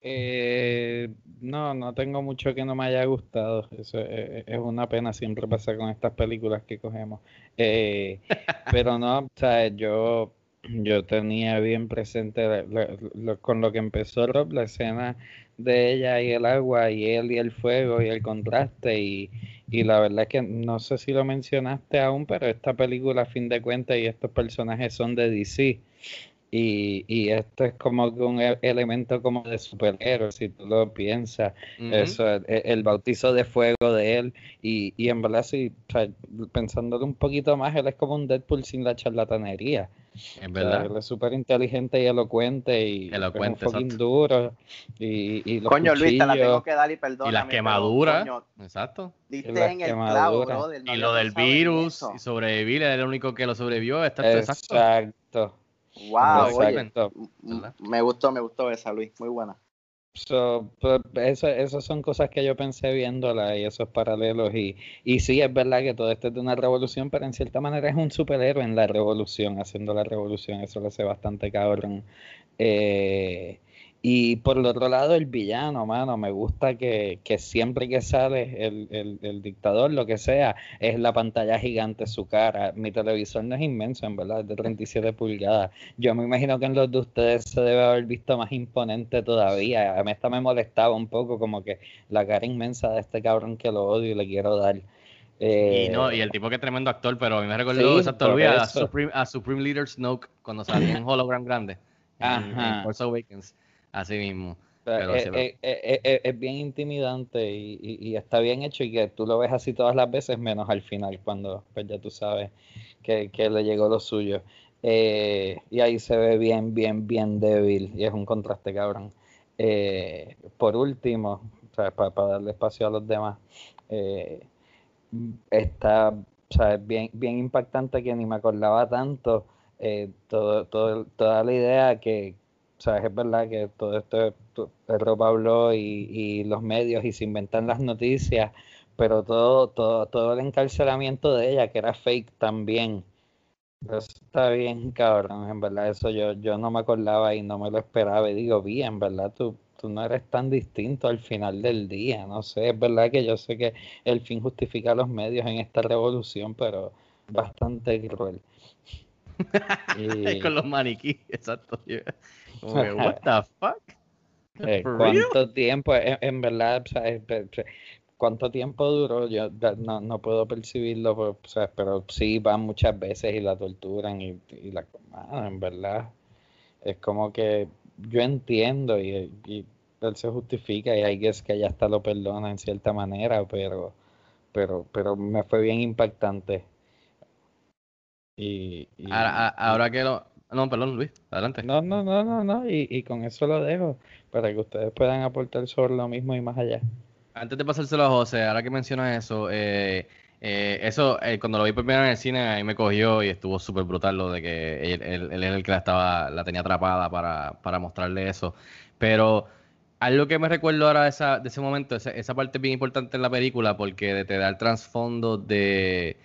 Eh, no, no tengo mucho que no me haya gustado. Eso es, es una pena, siempre pasa con estas películas que cogemos. Pero no, o sea, yo, yo tenía bien presente la- la- lo- con lo que empezó Rob, la escena de ella y el agua, y él y el fuego, y el contraste, y, y la verdad es que no sé si lo mencionaste aún, pero esta película, a fin de cuentas, y estos personajes son de DC. Y, y esto es como un e- elemento como de superhéroe, si tú lo piensas. Eso, el, el bautizo de fuego de él. Y, y en verdad, o sea, pensándolo un poquito más, él es como un Deadpool sin la charlatanería. Es O sea, verdad. él es súper inteligente y elocuente y Elocuente, es un fucking duro. Y, y los Coño, Luis, te la tengo cuchillos. que dar y perdóname. Y las quemaduras, coño, exacto. diste las en el clavo, quemaduras. brother. no Y lo del virus eso. y sobrevivir, él es el único que lo sobrevivió. Está, exacto. Exacto. Wow, oye, Exacto. m- me gustó, me gustó esa, Luis. Muy buena. So, pues, eso, son cosas que yo pensé viéndola y esos paralelos. Y, y sí, es verdad que todo esto es de una revolución, pero en cierta manera es un superhéroe en la revolución, haciendo la revolución. Eso lo hace bastante cabrón. Eh, y por el otro lado, el villano, mano, me gusta que, que siempre que sale el, el, el, dictador, lo que sea, es la pantalla gigante, su cara. Mi televisor no es inmenso, en verdad, es de 37 pulgadas. Yo me imagino que en los de ustedes se debe haber visto más imponente todavía. A mí esta me molestaba un poco, como que la cara inmensa de este cabrón que lo odio y le quiero dar. Eh, y no, y el tipo que es tremendo actor, pero a mí me recordó sí, exacto, a Supreme, a Supreme Leader Snoke cuando salía en Hologram Grande. En, en Force Awakens. Así mismo. Pero es, es, es, es, bien intimidante y, y, y, está bien hecho y que tú lo ves así todas las veces, menos al final, cuando pues ya tú sabes que, que le llegó lo suyo. Eh, y ahí se ve bien, bien, bien débil y es un contraste cabrón. Eh, por último, o sea, para, para, darle espacio a los demás, eh, está o sea, bien, bien impactante que ni me acordaba tanto todo, todo, toda la idea que, o sea, es verdad que todo esto, Pedro Pablo y, y, los medios y se inventan las noticias, pero todo, todo, todo el encarcelamiento de ella, que era fake también. Eso está bien, cabrón, en verdad, eso yo, yo no me acordaba y no me lo esperaba. Y digo, bien, verdad, tú, tú no eres tan distinto al final del día, no sé, es verdad que yo sé que el fin justifica los medios en esta revolución, pero bastante cruel. Y... Con los maniquíes, exacto. Como que, what the fuck? Eh, ¿Cuánto tiempo? En, en verdad, o sea, ¿cuánto tiempo duró? Yo no, no puedo percibirlo, pero, o sea, pero sí van muchas veces y la torturan y, y la... Ah, en verdad, es como que yo entiendo y, y él se justifica y hay que es que ella hasta lo perdona en cierta manera, pero, pero, pero me fue bien impactante. Y, y ahora, ahora, que lo, no, perdón, Luis, adelante. No, no, no, no, no, y, y, con eso lo dejo, para que ustedes puedan aportar sobre lo mismo y más allá. Antes de pasárselo a José, ahora que mencionas eso, eh, eh, eso, eh, cuando lo vi por primera en el cine, ahí me cogió y estuvo súper brutal lo de que él, él, él, era el que la, estaba, la tenía atrapada para, para mostrarle eso. Pero algo que me recuerdo ahora de, esa, de ese momento, esa, esa parte bien importante en la película, porque te da el trasfondo de,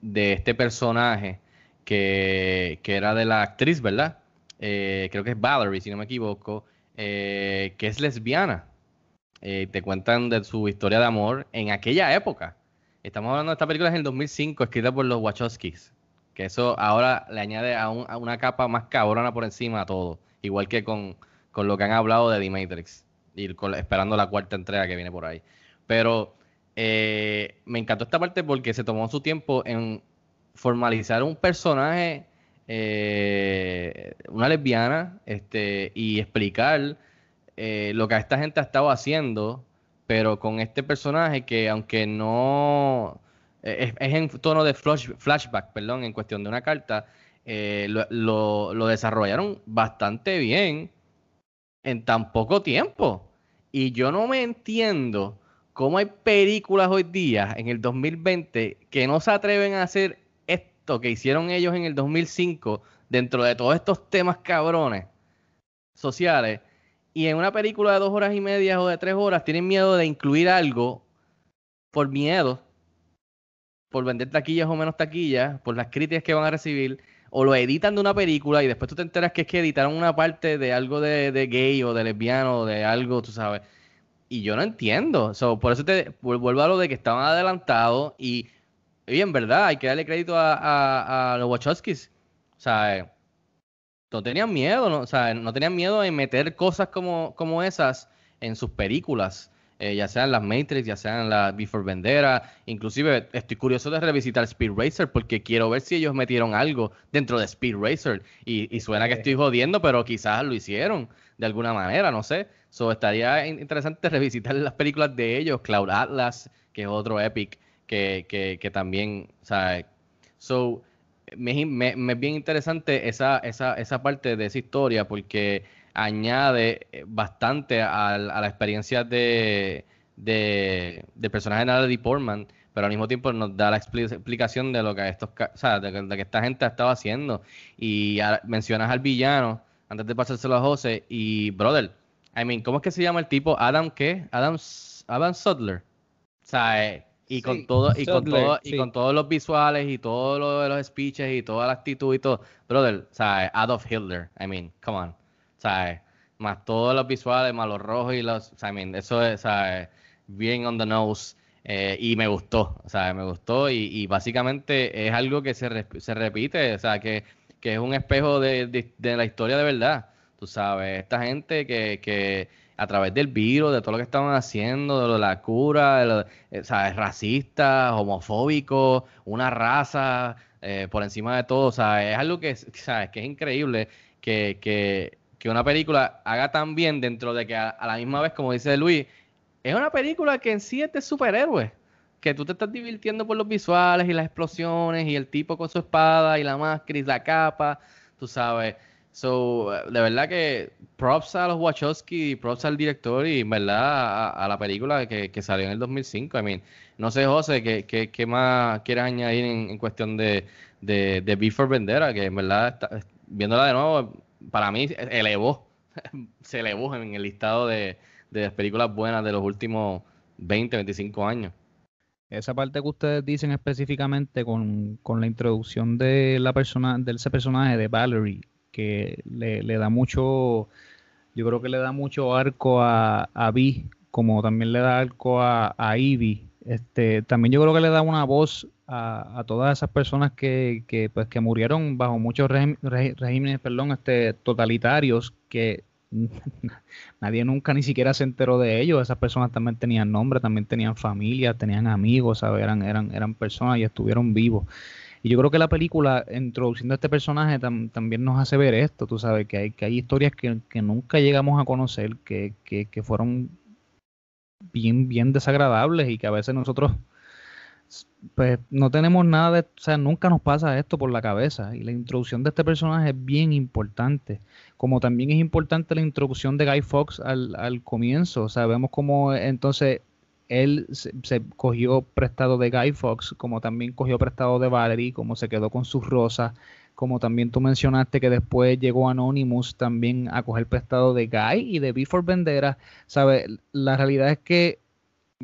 de este personaje que, era de la actriz, ¿verdad? Eh, creo que es Valerie, si no me equivoco, eh, que es lesbiana. Eh, te cuentan de su historia de amor en aquella época. Estamos hablando de esta película en el 2005, escrita por los Wachowskis. Que eso ahora le añade a, un, a, una capa más cabrona por encima a todo. Igual que con, con lo que han hablado de The Matrix. Y esperando la cuarta entrega que viene por ahí. Pero me encantó esta parte porque se tomó su tiempo en formalizar un personaje, eh, una lesbiana, este, y explicar eh, lo que esta gente ha estado haciendo, pero con este personaje que aunque no es, es en tono de flash, flashback, perdón, en cuestión de una carta, eh, lo, lo desarrollaron bastante bien en tan poco tiempo. Y yo no me entiendo cómo hay películas hoy día, en el 2020, que no se atreven a hacer que hicieron ellos en el 2005 dentro de todos estos temas cabrones sociales y en una película de dos horas y media o de tres horas tienen miedo de incluir algo por miedo, por vender taquillas o menos taquillas, por las críticas que van a recibir, o lo editan de una película y después tú te enteras que es que editaron una parte de algo de, de gay o de lesbiano o de algo, tú sabes. Y yo no entiendo. So, por eso te vuelvo a lo de que estaban adelantados y y en verdad, hay que darle crédito a, a, a los Wachowskis. O sea, no tenían miedo, ¿no? O sea, no tenían miedo en meter cosas como, como esas en sus películas. Eh, ya sean las Matrix, ya sean las Before Vendera. Inclusive estoy curioso de revisitar Speed Racer porque quiero ver si ellos metieron algo dentro de Speed Racer. Y, y suena que estoy jodiendo, pero quizás lo hicieron de alguna manera, no sé. So, estaría interesante revisitar las películas de ellos, Cloud Atlas, que es otro epic que, que, que también, ¿sabes? So, me, me, me, es bien interesante esa, esa, esa parte de esa historia porque añade bastante a, a la experiencia de, de, del personaje de Natalie Portman, pero al mismo tiempo nos da la explicación de lo que estos, o sea, de, de que esta gente ha estado haciendo. Y a, mencionas al villano, antes de pasárselo a José, y brother, I mean, ¿cómo es que se llama el tipo? Adam qué? Adam Adam Sutler. O sea, eh, y con Sí, todo y con todo y sí. con todos los visuales y todos lo de los speeches y toda la actitud y todo, brother, sea, Adolf Hitler. I mean, come on. Sea, más todos los visuales, más los rojos y los, I mean, eso es, sea, bien on the nose. eh, y me gustó, sea, me gustó y, y básicamente es algo que se, se repite, o sea, que, que es un espejo de, de- de la historia de verdad. Tú sabes, esta gente que, que a través del virus, de todo lo que estaban haciendo, de lo de la cura, de lo, eh, ¿sabes? racistas, homofóbicos, una raza eh, por encima de todo, o sea, es algo que, es- ¿sabes? que es increíble que, que, que una película haga tan bien dentro de que a, a la misma vez, como dice Luis, es una película que en sí es de superhéroes. Que tú te estás divirtiendo por los visuales y las explosiones y el tipo con su espada y la máscara y la capa, tú sabes. So, de verdad que props a los Wachowski, props al director y en verdad a, la película que, que salió en el 2005. I mean, no sé, José, ¿qué, qué, más quieres añadir en, cuestión de, de, de Before Vendera? Que en verdad, viéndola de nuevo, para mí elevó, se elevó en el listado de, de las películas buenas de los últimos 20, 25 años. Esa parte que ustedes dicen específicamente con, con la introducción de la persona, de ese personaje de Valerie, que le, le da mucho, yo creo que le da mucho arco a, a Vi, como también le da arco a, a. Este, también yo creo que le da una voz a, a todas esas personas que, que, pues, que murieron bajo muchos regímenes perdón, este, totalitarios que nadie nunca ni siquiera se enteró de ellos. Esas personas también tenían nombre, también tenían familia, tenían amigos. Eran, eran, eran personas y estuvieron vivos. Y yo creo que la película, introduciendo a este personaje, tam- también nos hace ver esto, tú sabes, que hay, que hay historias que, que nunca llegamos a conocer, que, que, que fueron bien, bien desagradables y que a veces nosotros pues no tenemos nada de, o sea, nunca nos pasa esto por la cabeza. Y la introducción de este personaje es bien importante, como también es importante la introducción de Guy Fox al, al comienzo, o sea, vemos como entonces él se, cogió prestado de Guy Fox, como también cogió prestado de Valerie, como se quedó con sus rosas, como también tú mencionaste que después llegó Anonymous también a coger prestado de Guy y de Before Vendera, ¿sabes? La realidad es que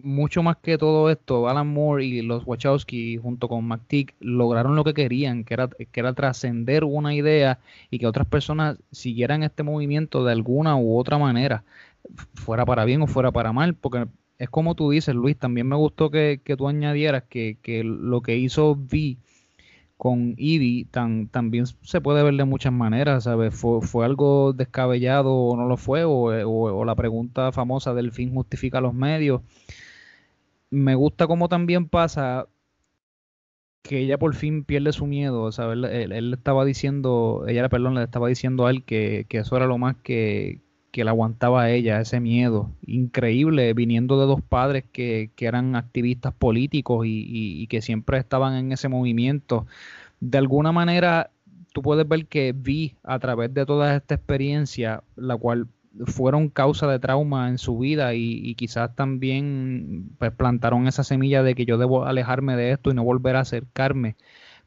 mucho más que todo esto, Alan Moore y los Wachowski junto con McTeague lograron lo que querían, que era, que era trascender una idea y que otras personas siguieran este movimiento de alguna u otra manera, fuera para bien o fuera para mal, porque es como tú dices, Luis, también me gustó que, que tú añadieras que, que lo que hizo Vi con Ivy tan, también se puede ver de muchas maneras, ¿sabes? Fue, fue algo descabellado o no lo fue, o, o- o la pregunta famosa del fin justifica los medios. Me gusta cómo también pasa que ella por fin pierde su miedo, ¿sabes? Él, él- estaba diciendo, ella, perdón, le estaba diciendo a él que, que eso era lo más que, que le aguantaba a ella, ese miedo. Increíble, viniendo de dos padres que, que eran activistas políticos y, y- que siempre estaban en ese movimiento. De alguna manera, tú puedes ver que vi a través de toda esta experiencia, la cual fueron causa de trauma en su vida y, y quizás también pues, plantaron esa semilla de que yo debo alejarme de esto y no volver a acercarme.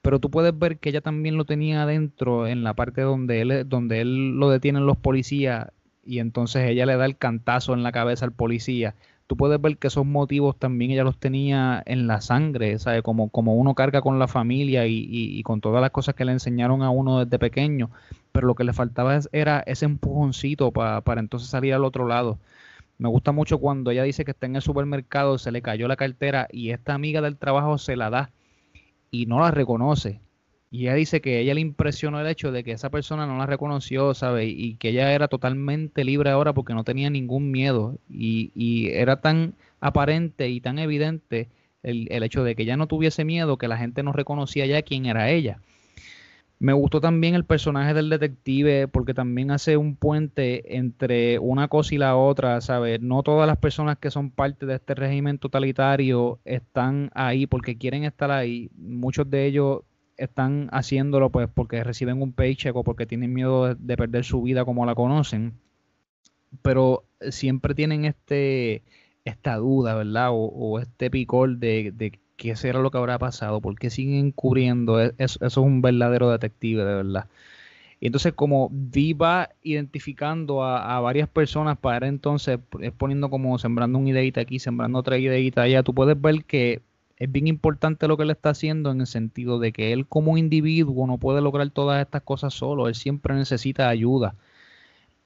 Pero tú puedes ver que ella también lo tenía adentro en la parte donde él, donde él lo detienen los policías y entonces ella le da el cantazo en la cabeza al policía. Tú puedes ver que esos motivos también ella los tenía en la sangre, ¿sabes? Como, como uno carga con la familia y, y- con todas las cosas que le enseñaron a uno desde pequeño, pero lo que le faltaba era ese empujoncito pa- para entonces salir al otro lado. Me gusta mucho cuando ella dice que está en el supermercado, se le cayó la cartera y esta amiga del trabajo se la da y no la reconoce. Y ella dice que ella le impresionó el hecho de que esa persona no la reconoció, ¿sabe? Y que ella era totalmente libre ahora porque no tenía ningún miedo. Y, y era tan aparente y tan evidente el, el hecho de que ella no tuviese miedo que la gente no reconocía ya quién era ella. Me gustó también el personaje del detective porque también hace un puente entre una cosa y la otra, ¿sabes? No todas las personas que son parte de este régimen totalitario están ahí porque quieren estar ahí. Muchos de ellos están haciéndolo pues porque reciben un paycheck o porque tienen miedo de, de perder su vida como la conocen. Pero siempre tienen este esta duda, ¿verdad? O, o este picor de, de qué será lo que habrá pasado, por qué siguen cubriendo. Es- eso es un verdadero detective, de verdad. Y entonces como Vi va identificando a, varias personas para entonces es poniendo como sembrando una ideita aquí, sembrando otra ideita allá, tú puedes ver que es bien importante lo que él está haciendo en el sentido de que él como individuo no puede lograr todas estas cosas solo, él siempre necesita ayuda.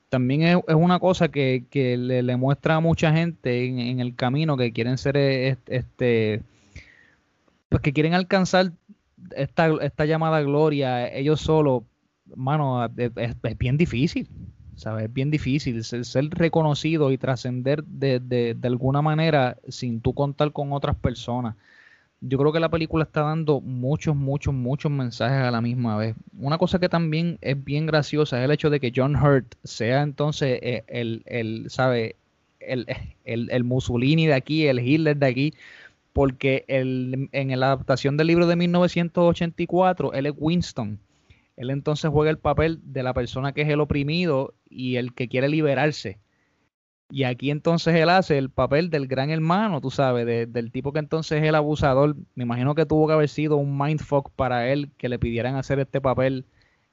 También es, una cosa que, le, muestra a mucha gente en, el camino que quieren ser este, pues que quieren alcanzar esta, esta llamada gloria ellos solos, mano, es, bien difícil. ¿sabes? Es bien difícil ser, reconocido y trascender de, de, de, alguna manera sin tú contar con otras personas yo creo que la película está dando muchos, muchos, muchos mensajes a la misma vez. Una cosa que también es bien graciosa es el hecho de que John Hurt sea entonces eh, el, el, ¿sabe? El, el, Mussolini de aquí, el Hitler de aquí, porque el, en la adaptación del libro de 1984, él es Winston. Él entonces juega el papel de la persona que es el oprimido y el que quiere liberarse. Y aquí entonces él hace el papel del gran hermano, tú sabes, del tipo que entonces es el abusador. Me imagino que tuvo que haber sido un mindfuck para él que le pidieran hacer este papel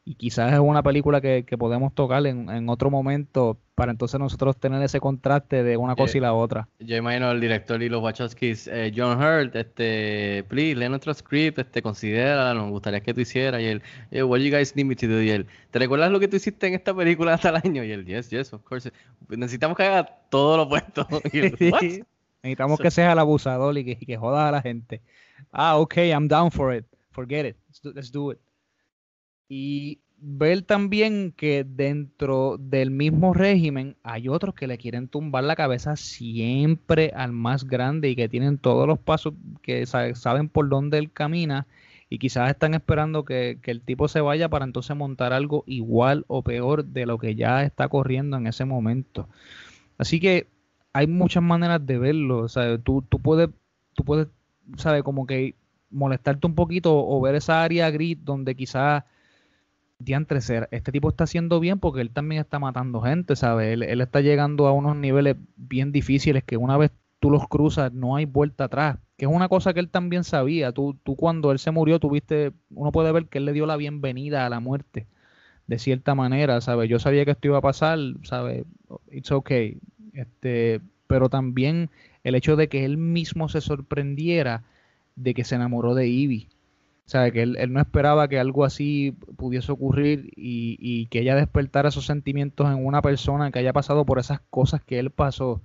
y quizás es una película que, podemos tocar en, otro momento para entonces nosotros tener ese contraste de una cosa y la otra. Yo imagino al director y los Wachowskis, eh, John Hurt, este, please, lee nuestro script, este, considera, nos gustaría que tú hicieras, y él, what you guys need me to do, y él, ¿te recuerdas lo que tú hiciste en esta película hasta el año? Y él, yes, yes, of course, necesitamos que haga todo lo opuesto. Necesitamos que seas el abusador y que, que jodas a la gente. Ah, ok, I'm down for it, forget it, let's do it. Y ver también que dentro del mismo régimen hay otros que le quieren tumbar la cabeza siempre al más grande y que tienen todos los pasos que saben por dónde él camina y quizás están esperando que, el tipo se vaya para entonces montar algo igual o peor de lo que ya está corriendo en ese momento. Así que hay muchas maneras de verlo. O sea, tú, tú puedes, tú puedes, ¿sabes? Como que molestarte un poquito o ver esa área gris donde quizás diantre, este tipo está haciendo bien porque él también está matando gente, ¿sabes? Él, está llegando a unos niveles bien difíciles que una vez tú los cruzas no hay vuelta atrás, que es una cosa que él también sabía. Tú, tú cuando él se murió, tuviste, uno puede ver que él le dio la bienvenida a la muerte, de cierta manera, ¿sabes? Yo sabía que esto iba a pasar, ¿sabes? It's okay. Este, pero también el hecho de que él mismo se sorprendiera de que se enamoró de Ivy sea, que él, no esperaba que algo así pudiese ocurrir y, que ella despertara esos sentimientos en una persona que haya pasado por esas cosas que él pasó.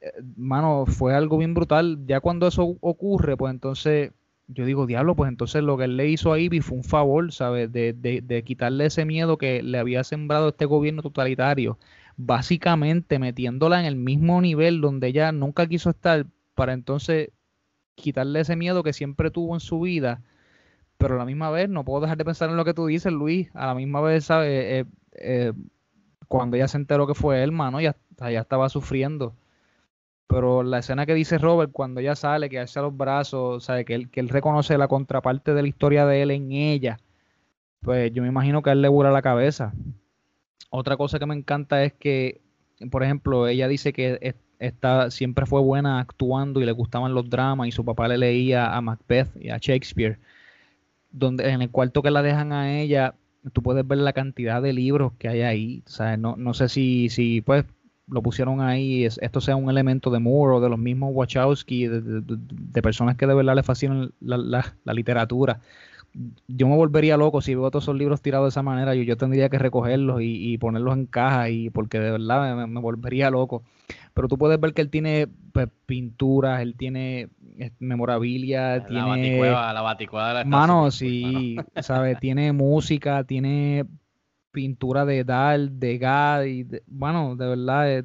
Eh, mano, fue algo bien brutal. Ya cuando eso ocurre, pues entonces yo digo, diablo, pues entonces lo que él le hizo a Ivy fue un favor, ¿sabes? De, de, de quitarle ese miedo que le había sembrado este gobierno totalitario. Básicamente metiéndola en el mismo nivel donde ella nunca quiso estar para entonces quitarle ese miedo que siempre tuvo en su vida pero a la misma vez no puedo dejar de pensar en lo que tú dices, Luis. A la misma vez, ¿sabes? Eh, eh, cuando ella se enteró que fue él, mano, ya, ya estaba sufriendo. Pero la escena que dice Robert, cuando ella sale, que hace los brazos, ¿sabe? Que él, que él reconoce la contraparte de la historia de él en ella, pues yo me imagino que a él le vuela la cabeza. Otra cosa que me encanta es que, por ejemplo, ella dice que está, siempre fue buena actuando y le gustaban los dramas y su papá le leía a Macbeth y a Shakespeare donde en el cuarto que la dejan a ella, tú puedes ver la cantidad de libros que hay ahí. No, no sé si, si pues lo pusieron ahí, esto sea un elemento de Moore o de los mismos Wachowski, de, personas que de verdad le fascinan la, literatura. Yo me volvería loco si veo todos esos libros tirados de esa manera. Yo, yo tendría que recogerlos y, ponerlos en caja, y porque de verdad me volvería loco pero tú puedes ver que él tiene pues, pinturas, él tiene eh, memorabilia, la tiene... Baticueva, la baticueva de la Mano, sí, ¿sabes? tiene música, tiene pintura de Dal, de Gad, y bueno, de verdad es,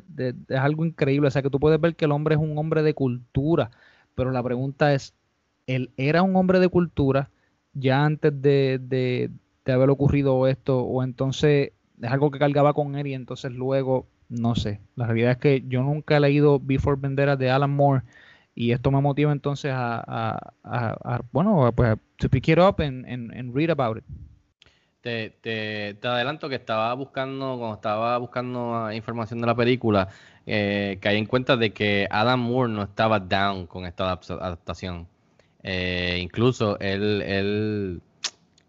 algo increíble. O sea, que tú puedes ver que el hombre es un hombre de cultura, pero la pregunta es, ¿él era un hombre de cultura ya antes de, de, de haber ocurrido esto? ¿O entonces es algo que cargaba con él y entonces luego no sé. La realidad es que yo nunca he leído Before Vendera de Alan Moore y esto me motiva entonces a, bueno, pues to pick it up and, read about it. Te, te, adelanto que estaba buscando, cuando estaba buscando información de la película, eh, caí en cuenta de que Alan Moore no estaba down con esta adaptación. Eh, incluso él, él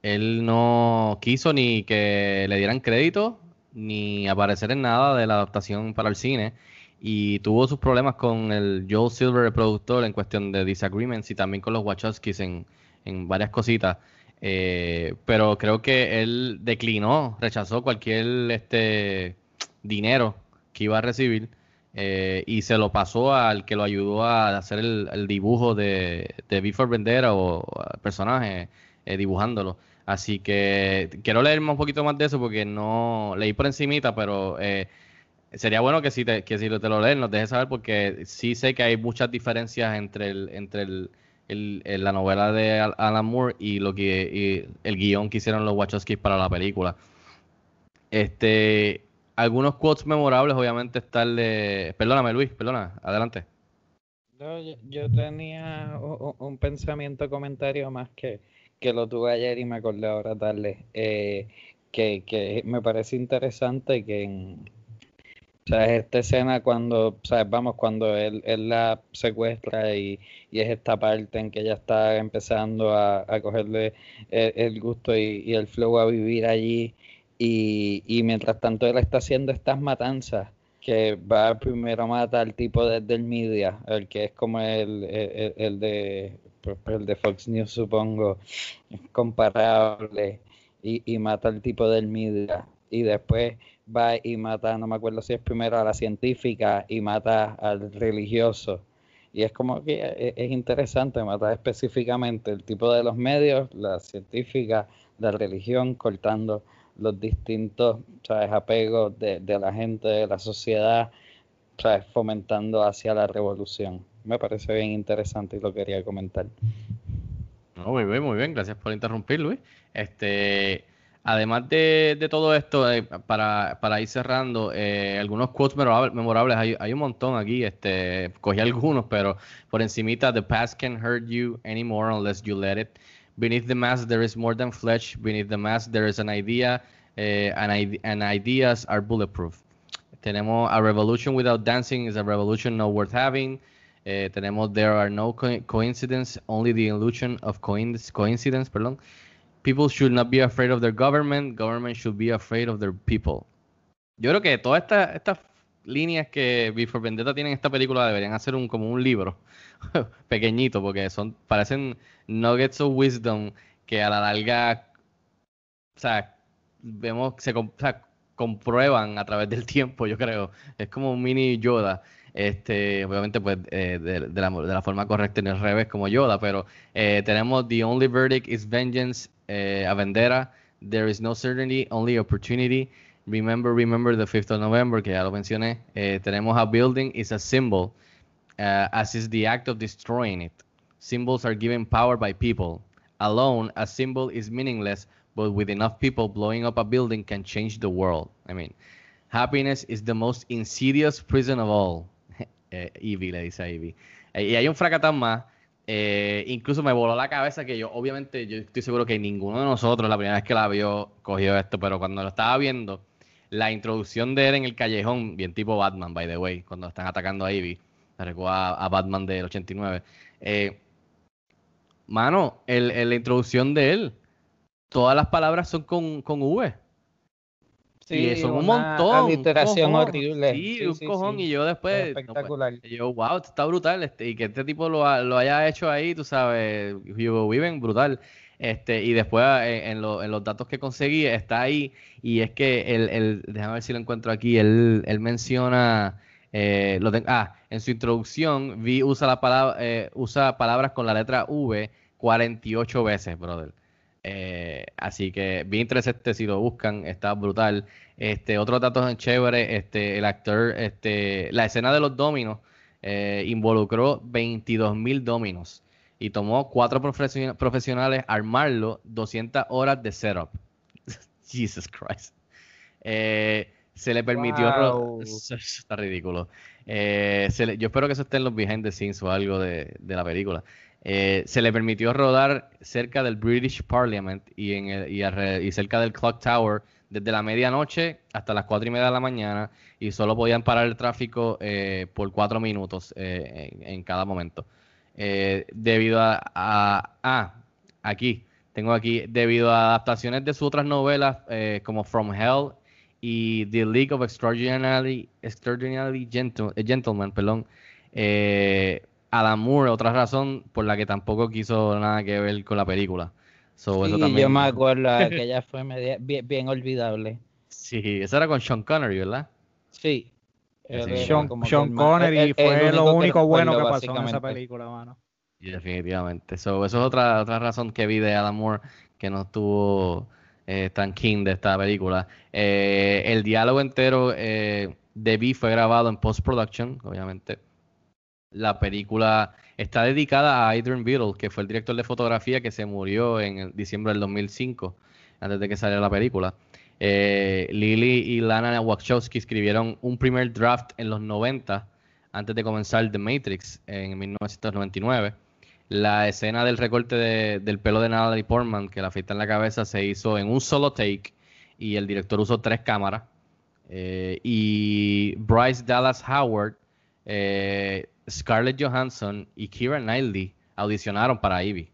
él no quiso ni que le dieran crédito ni aparecer en nada de la adaptación para el cine y tuvo sus problemas con el Joel Silver, el productor, en cuestión de disagreements y también con los Wachowskis en, en varias cositas. Eh, pero creo que él declinó, rechazó cualquier este dinero que iba a recibir eh, y se lo pasó al que lo ayudó a hacer el, dibujo de, de Before Vendera o, personaje eh, dibujándolo. Así que quiero leerme un poquito más de eso porque no leí por encimita, pero eh, sería bueno que si, te, que si te lo lees nos dejes saber porque sí sé que hay muchas diferencias entre el, entre el, la novela de Alan Moore y lo que el guion que hicieron los Wachowskis para la película. Este, algunos quotes memorables, obviamente, está el de. Perdóname, Luis, perdona, adelante. yo, tenía un, pensamiento, comentario más que, que lo tuve ayer y me acordé ahora tarde. Eh, que, que, me parece interesante que en. Sea, esta escena cuando, ¿sabes? Vamos, cuando él, él la secuestra y, y, es esta parte en que ella está empezando a, a cogerle el, gusto y, el flow a vivir allí y, mientras tanto él está haciendo estas matanzas, que va primero a matar al tipo desde el media, el que es como el, el, de pues, el de Fox News supongo, comparable, y, y mata al tipo del media, y después va y mata, no me acuerdo si es primero a la científica y mata al religioso. Y es como que e, es, interesante matar específicamente el tipo de los medios, la científica, la religión, cortando los distintos ¿sabes? apegos de, la gente, de la sociedad, ¿sabes? fomentando hacia la revolución. Me parece bien interesante y lo quería comentar. muy bien, muy bien. Gracias por interrumpir, Luis. Este, además de, todo esto, eh, para, ir cerrando, eh, algunos quotes memorables, hay, hay, un montón aquí. Este, cogí algunos, pero por encimita, The past can't hurt you anymore unless you let it. Beneath the mask, there is more than flesh. Beneath the mask, there is an idea, uh, and, and ideas are bulletproof. Tenemos A Revolution Without Dancing is a revolution not worth having. Uh, tenemos There are no co coincidence, only the illusion of coincidence. Perdón. People should not be afraid of their government. Government should be afraid of their people. Yo creo que todas estas esta líneas que Before Vendetta tiene en esta película deberían hacer un como un libro pequeñito porque son parecen nuggets of wisdom que a la larga o sea, vemos se comprueban a través del tiempo, yo creo. Es como un mini Yoda. Este, obviamente, pues, eh, de, la, forma correcta en el revés, como Yoda, pero eh, tenemos The Only Verdict is Vengeance, eh, a Vendera, There is no certainty, only opportunity. Remember, remember the 5th of November, que ya lo mencioné. Eh, tenemos a building is a symbol, uh, as is the act of destroying it. Symbols are given power by people. Alone, a symbol is meaningless, but with enough people, blowing up a building can change the world. I mean, happiness is the most insidious prison of all. eh, Evie le dice a Evie. Eh, y hay un fracatán más. Eh, incluso me voló la cabeza que yo, obviamente, yo estoy seguro que ninguno de nosotros, la primera vez que la vio, cogió esto, pero cuando lo estaba viendo, la introducción de él en el callejón, bien tipo Batman, by the way, cuando están atacando a Ivy, me recuerda a, Batman del 89. Eh, mano, el, la introducción de él, todas las palabras son con, con V. Sí, son un montón. Literación horrible. Sí, un cojón. Y yo después. Pues, espectacular. yo, wow, está brutal. Este, y que este tipo lo, lo haya hecho ahí, tú sabes, Hugo Viven, brutal. Este, y después eh, en, los datos que conseguí está ahí, y es que él, déjame ver si lo encuentro aquí, él, él menciona, eh, lo ah, en su introducción, vi usa, la palabra, eh, usa palabras con la letra V 48 veces, brother. así que bien interesante si lo buscan, está brutal. Este, otros datos en chévere, este, el actor, este, la escena de los dominos involucró 22 mil dominos y tomó cuatro profesionales armarlo 200 horas de setup. Jesus Christ. Eh, se le permitió. Está ridículo. Eh, yo espero que eso esté en los behind the scenes o algo de, la película. Eh, se le permitió rodar cerca del British Parliament y, en y, cerca del Clock Tower desde la medianoche hasta las cuatro y media de la mañana y solo podían parar el tráfico por cuatro minutos en, cada momento. Eh, debido a, a, aquí, tengo aquí, debido a adaptaciones de sus otras novelas eh, como From Hell y The League of Extraordinary, Extraordinary Gentle- eh, Gentlemen, perdón, eh, Adam Moore, otra razón por la que tampoco quiso nada que ver con la película. So, eso Sí, también- yo me acuerdo que ella fue media- bien, bien olvidable. Sí, eso era con Sean Connery, ¿verdad? Sí. Sí. Era Sean, Connery el- el fue lo único único bueno que pasó en esa película, mano. Y definitivamente. So, eso es otra, otra razón que vi de Adam Moore que no estuvo eh, tan keen de esta película. Eh, el diálogo entero eh, de Vi fue grabado en post-production, obviamente. La película está dedicada a Adrian Beadle, que fue el director de fotografía que se murió en el diciembre del 2005, antes de que saliera la película. Eh, Lily y Lana Wachowski escribieron un primer draft en los 90, antes de comenzar The Matrix en 1999. La escena del recorte de- del pelo de Natalie Portman, que la afeita en la cabeza, se hizo en un solo take y el director usó tres cámaras. Eh, y Bryce Dallas Howard, eh, Scarlett Johansson y Keira Knightley audicionaron para Ivy,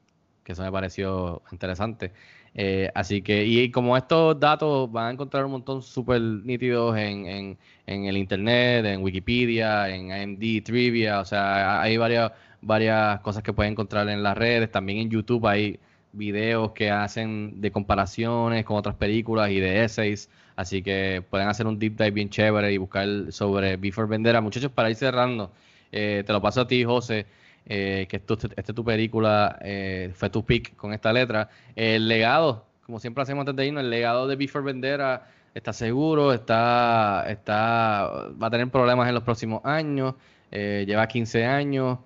que eso me pareció interesante. Eh, así que, y como estos datos van a encontrar un montón súper nítidos en, en, en el internet, en Wikipedia, en AMD Trivia, o sea, hay varias, varias cosas que pueden encontrar en las redes, también en YouTube hay videos que hacen de comparaciones con otras películas y de essays, así que pueden hacer un deep dive bien chévere y buscar sobre Before Vendera. Muchachos, para ir cerrando, eh, te lo paso a ti, José, eh, que esta es tu película, eh, fue tu pick con esta letra. El legado, como siempre hacemos antes de irnos, el legado de Before Vendera está seguro, está, está, va a tener problemas en los próximos años, eh, lleva 15 años.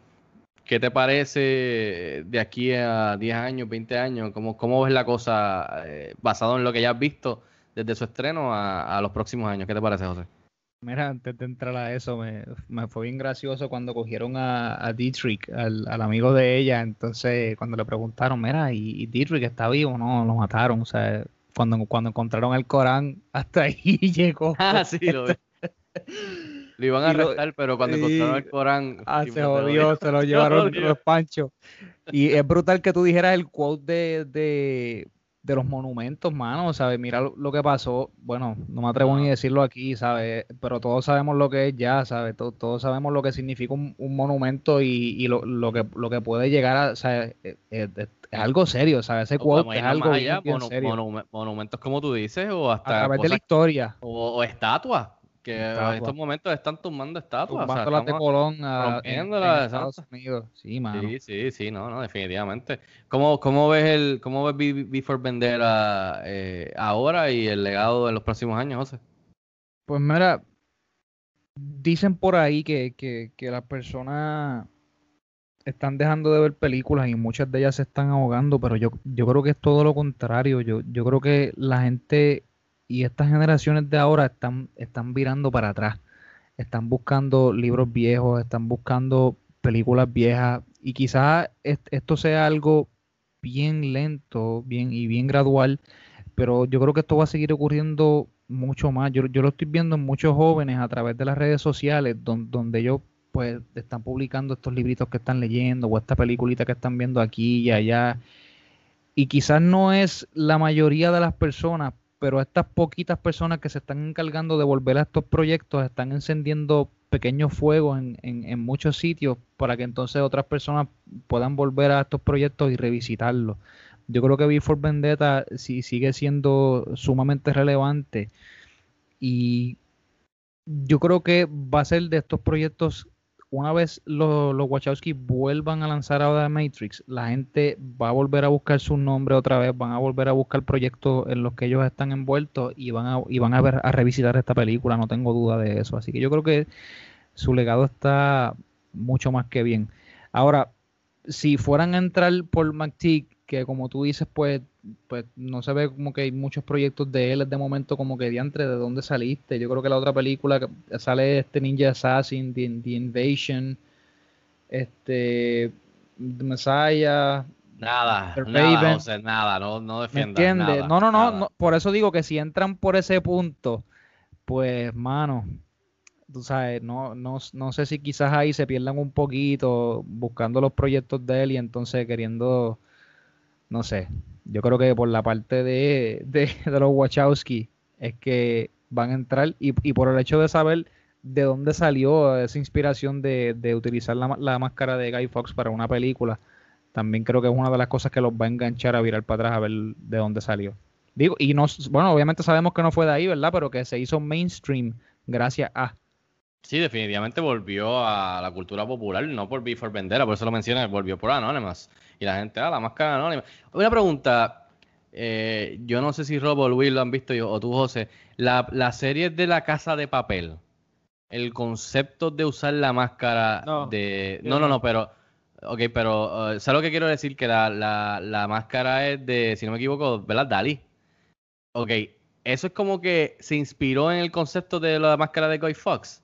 ¿Qué te parece de aquí a 10 años, 20 años? ¿Cómo, cómo ves la cosa eh, basado en lo que ya has visto desde su estreno a, a los próximos años? ¿Qué te parece, José? Mira, antes de entrar a eso, me, me fue bien gracioso cuando cogieron a, a Dietrich, al, al amigo de ella. Entonces, cuando le preguntaron, mira, ¿y, y Dietrich está vivo? No, lo mataron. O sea, cuando, cuando encontraron el Corán, hasta ahí llegó. Ah, sí, lo vi. Lo iban a lo- arrestar, pero cuando encontraron el Corán. Ah, se jodió, se lo llevaron los panchos. Y es brutal que tú dijeras el quote de, de, de los monumentos, mano, ¿sabes? Mira lo, lo que pasó. Bueno, no me atrevo ni a decirlo aquí, ¿sabes? Pero todos sabemos lo que es ya, ¿sabes? To- Todos, sabemos lo que significa un, un monumento y, y lo, lo que, lo que puede llegar a, ¿sabes? Es, es- es algo serio, ¿sabes? Ese quote es algo bien, allá, bien monu- serio. monu- monumentos como tú dices, o A hasta través de la historia. o, o estatuas, que en estos momentos están tumbando estatuas. o sea, de Colón a- en- en Estados. Unidos. Sí, mano. Sí, sí, sí, no, no, definitivamente. ¿Cómo, cómo ves el, cómo ves Be- Before Vendera eh, ahora y el legado de los próximos años, José? Pues mira, dicen por ahí que, que, que las personas están dejando de ver películas y muchas de ellas se están ahogando, pero yo, yo creo que es todo lo contrario. Yo, yo creo que la gente y estas generaciones de ahora están, están virando para atrás. Están buscando libros viejos, están buscando películas viejas y quizás est- esto sea algo bien lento bien, y bien gradual, pero yo creo que esto va a seguir ocurriendo mucho más. Yo, yo lo estoy viendo en muchos jóvenes a través de las redes sociales, don- donde ellos pues están publicando estos libritos que están leyendo o esta peliculita que están viendo aquí y allá. Y quizás no es la mayoría de las personas, pero estas poquitas personas que se están encargando de volver a estos proyectos están encendiendo pequeños fuegos en, en- muchos sitios para que entonces otras personas puedan volver a estos proyectos y revisitarlos. Yo creo que Before Vendetta sí sigue siendo sumamente relevante y yo creo que va a ser de estos proyectos una vez los, los Wachowski vuelvan a lanzar ahora Matrix, la gente va a volver a buscar su nombre otra vez, van a volver a buscar proyectos en los que ellos están envueltos y van a, y van a ver a revisitar esta película, no tengo duda de eso. Así que yo creo que su legado está mucho más que bien. Ahora, si fueran a entrar por McTeague, que como tú dices, pues, pues no se ve como que hay muchos proyectos de él de momento como que diantre, ¿de dónde saliste? Yo creo que la otra película que sale este Ninja Assassin, The, The Invasion, este The Messiah, Nada, The nada, Raven. Nada, no, no ¿me defiendas nada, No, no, no, nada. no, por eso digo que si entran por ese punto, pues, mano, tú sabes, no, no, no sé si quizás ahí se pierdan un poquito buscando los proyectos de él y entonces queriendo, no sé, Yo creo que por la parte de, de, de los Wachowski es que van a entrar y, y, por el hecho de saber de dónde salió esa inspiración de, de utilizar la, la, máscara de Guy Fox para una película, también creo que es una de las cosas que los va a enganchar a virar para atrás a ver de dónde salió. Digo, y no, bueno, obviamente sabemos que no fue de ahí, ¿verdad? Pero que se hizo mainstream gracias a. Sí, definitivamente volvió a la cultura popular, no por Before Vendera, por eso lo menciona, volvió por Anonymous. Y la gente, ah, la máscara anónima. Una pregunta, eh, yo no sé si Rob o Luis lo han visto yo, o tú, José, la, la serie de la casa de papel, el concepto de usar la máscara No, de... No, no, no. no, pero... Ok, pero uh, ¿sabes lo que quiero decir? Que la, la, la máscara es de, si no me equivoco, ¿verdad? Dalí. Ok, eso es como que se inspiró en el concepto de la máscara de Guy Fox.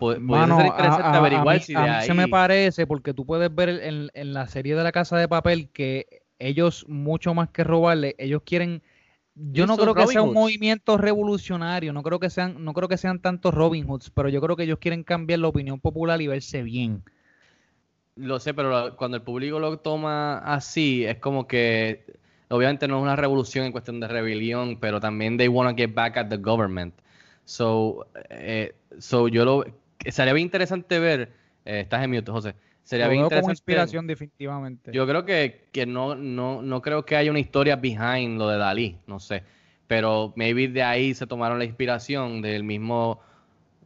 Mano, ser interesante a- a averiguar mí, si a de mí ahí... se me parece, porque tú puedes ver en, en la serie de la Casa de Papel que ellos, mucho más que robarle, ellos quieren. Yo no creo que sea un movimiento revolucionario, no creo que sean, no creo que sean tantos Robin Hoods, pero yo creo que ellos quieren cambiar la opinión popular y verse bien. Lo sé, pero cuando el público lo toma así, es como que obviamente no es una revolución en cuestión de rebelión, pero también they want to get back at the government. So, eh, so yo lo sería bien interesante ver, eh, estás en mute, José. Sería Lo bien veo como interesante. inspiración definitivamente. Yo creo que, que no, no, no creo que haya una historia behind lo de Dalí, no sé. Pero maybe de ahí se tomaron la inspiración del mismo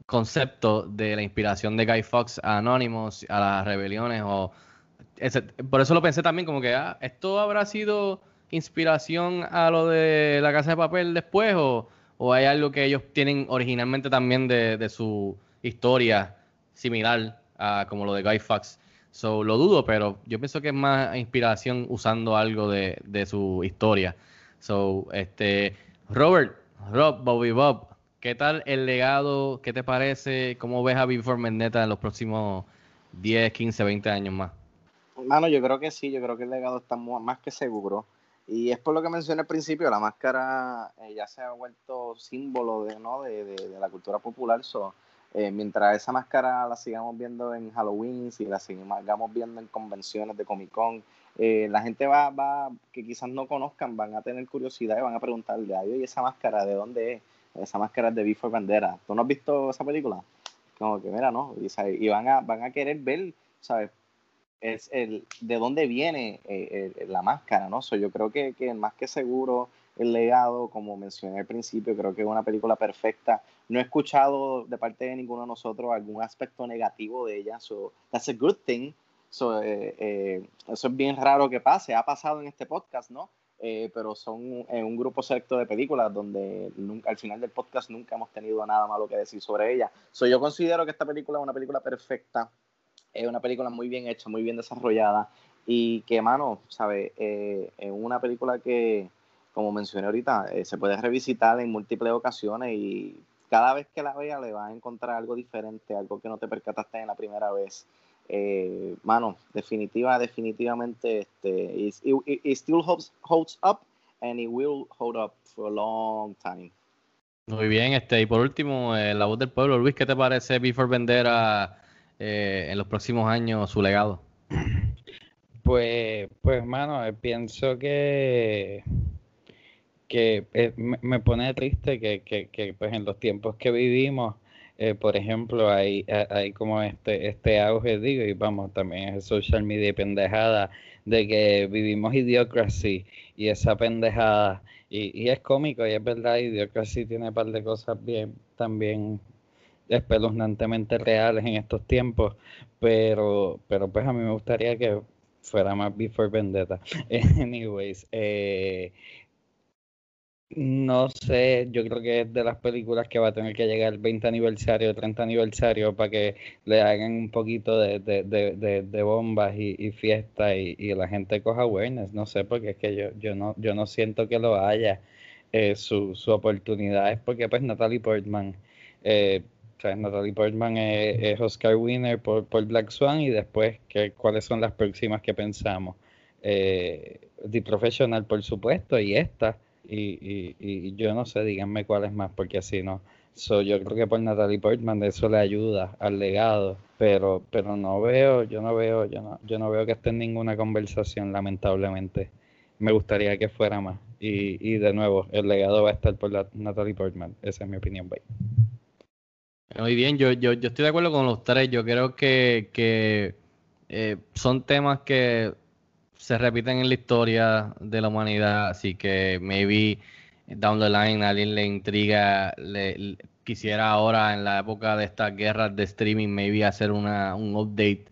concepto de la inspiración de Guy Fox a Anonymous, a las rebeliones o por eso lo pensé también como que ah, esto habrá sido inspiración a lo de la casa de papel después o, o hay algo que ellos tienen originalmente también de, de su historia similar a como lo de Guy Fox. So, lo dudo, pero yo pienso que es más inspiración usando algo de, de su historia. So, este, Robert, Rob, Bobby Bob, ¿qué tal el legado? ¿Qué te parece? ¿Cómo ves a Before Vendetta en los próximos 10, 15, 20 años más? Mano, yo creo que sí, yo creo que el legado está más que seguro. Y es por lo que mencioné al principio, la máscara eh, ya se ha vuelto símbolo de, ¿no? de- de la cultura popular. So, eh, mientras esa máscara la sigamos viendo en Halloween, si la sigamos viendo en convenciones de Comic Con, eh, la gente va, va, que quizás no conozcan, van a tener curiosidad y van a preguntarle, ay, oye, esa máscara, ¿de dónde es? Esa máscara es de Before Bandera. ¿Tú no has visto esa película? Como que, mira, ¿no? Y, y van, a, van a querer ver, ¿sabes? es el de dónde viene eh, la máscara, ¿no? So, yo creo que, que más que seguro el legado, como mencioné al principio, creo que es una película perfecta. No he escuchado de parte de ninguno de nosotros algún aspecto negativo de ella, so that's a good thing. So, eh, eh, eso es bien raro que pase, ha pasado en este podcast, ¿no? Eh, pero son un grupo selecto de películas donde nunca, al final del podcast nunca hemos tenido nada malo que decir sobre ella. So, yo considero que esta película es una película perfecta es una película muy bien hecha, muy bien desarrollada y que, mano, ¿sabes? Es una película que, como mencioné ahorita, eh, se puede revisitar en múltiples ocasiones y cada vez que la vea le vas a encontrar algo diferente, algo que no te percataste en la primera vez. Eh, mano, definitiva, definitivamente, este, it, it- it still holds, holds up and it will hold up for a long time. Muy bien, este, y por último, eh, la voz del pueblo, Luis, ¿qué te parece Before Vendera eh, en los próximos años, su legado? Pues, pues, mano, pienso que, que eh, me, pone triste que, que, que, pues, en los tiempos que vivimos, eh, por ejemplo, hay, ha- hay como este, este auge, digo, y vamos, también es social media pendejada, de que vivimos Idiocracy y esa pendejada, y, y es cómico, y es verdad, Idiocracy tiene un par de cosas bien, también espeluznantemente reales en estos tiempos, pero, pero pues a mí me gustaría que fuera más Before Vendetta. Anyways, eh, no sé, yo creo que es de las películas que va a tener que llegar el 20 aniversario, 30 aniversario para que le hagan un poquito de, de, de, de, bombas y, y fiesta y, y la gente coja awareness, no sé, porque es que yo, yo no, yo no siento que lo haya. Eh, su, su oportunidad es porque pues Natalie Portman eh, Natalie Portman es, Oscar winner por, por Black Swan y después ¿qué- cuáles son las próximas que pensamos. Eh, The Professional, por supuesto, y esta. Y, y, y yo no sé, díganme cuáles más, porque así no. So, yo creo que por Natalie Portman eso le ayuda al legado, pero, pero no veo, yo no veo, yo no, yo no veo que esté en ninguna conversación, lamentablemente. me gustaría que fuera más. Y, y de nuevo, el legado va a estar por la Natalie Portman. Esa es mi opinión, bye. Muy bien, yo, yo, yo estoy de acuerdo con los tres. Yo creo que, que eh, son temas que se repiten en la historia de la humanidad, así que maybe down the line alguien le intriga, le, le- quisiera ahora en la época de estas guerras de streaming, maybe hacer una, un update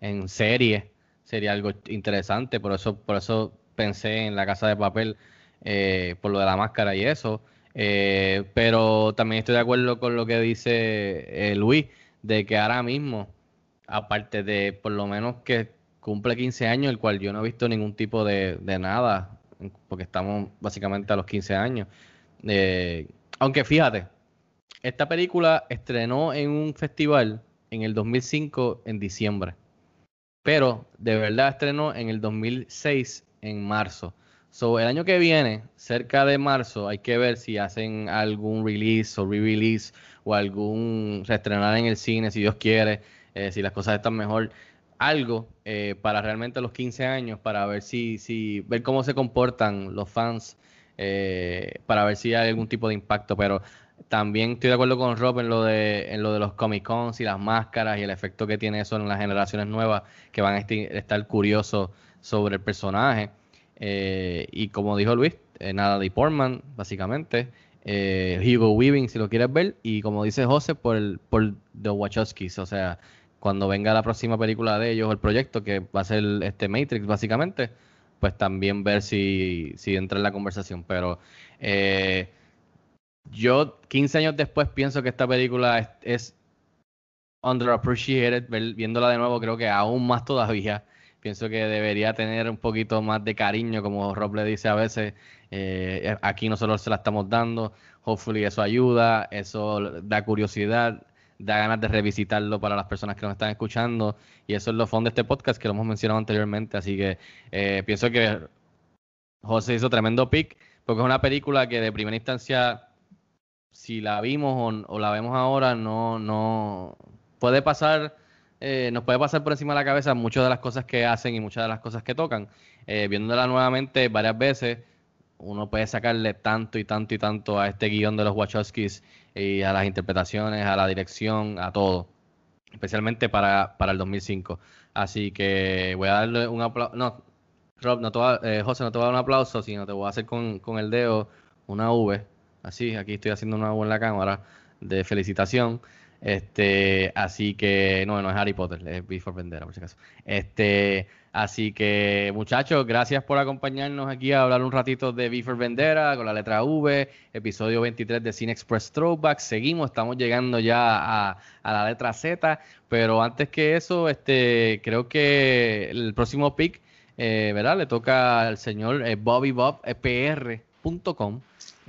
en serie, sería algo interesante, por eso, por eso pensé en la casa de papel, eh, por lo de la máscara y eso. Eh, pero también estoy de acuerdo con lo que dice eh, Luis, de que ahora mismo, aparte de por lo menos que cumple 15 años, el cual yo no he visto ningún tipo de, de nada, porque estamos básicamente a los 15 años. Eh, aunque fíjate, esta película estrenó en un festival en el 2005 en diciembre, pero de verdad estrenó en el 2006 en marzo. So, el año que viene, cerca de marzo, hay que ver si hacen algún release o re-release o algún reestrenar en el cine, si Dios quiere, eh, si las cosas están mejor. Algo eh, para realmente los 15 años, para ver si, si, ver cómo se comportan los fans, eh, para ver si hay algún tipo de impacto. Pero también estoy de acuerdo con Rob en lo de, en lo de los Comic Cons y las máscaras y el efecto que tiene eso en las generaciones nuevas que van a estar curiosos sobre el personaje. Eh, y como dijo Luis, eh, nada de Portman, básicamente. Eh, Hugo Weaving, si lo quieres ver. Y como dice José, por, el, por The Wachowskis. O sea, cuando venga la próxima película de ellos, el proyecto, que va a ser este Matrix, básicamente, pues también ver si, si entra en la conversación. Pero eh, yo, 15 años después, pienso que esta película es, underappreciated. Viéndola de nuevo, creo que aún más todavía. Pienso que debería tener un poquito más de cariño, como Rob le dice a veces. Eh, aquí nosotros se la estamos dando. Hopefully eso ayuda, eso da curiosidad, da ganas de revisitarlo para las personas que nos están escuchando. Y eso es lo fondo de este podcast que lo hemos mencionado anteriormente. Así que eh, pienso que José hizo tremendo pick, porque es una película que de primera instancia, si la vimos o, la vemos ahora, no, no puede pasar, eh, nos puede pasar por encima de la cabeza muchas de las cosas que hacen y muchas de las cosas que tocan. Eh, viéndola nuevamente varias veces, uno puede sacarle tanto y tanto y tanto a este guion de los Wachowskis y a las interpretaciones, a la dirección, a todo. Especialmente para, para el 2005. Así que voy a darle un aplauso. No, Rob, no te voy a- eh, José, no te voy a dar un aplauso, sino te voy a hacer con, con el dedo una V. Así, aquí estoy haciendo una V en la cámara de felicitación. Este, así que, no, no es Harry Potter, es Before Vendera, por si acaso. Este, así que, muchachos, gracias por acompañarnos aquí a hablar un ratito de Before Vendera con la letra V, episodio 23 de Cine Express Throwback. Seguimos, estamos llegando ya a, la letra Z, pero antes que eso, este, creo que el próximo pick, eh, ¿verdad? Le toca al señor eh, BobbyBobPR.com.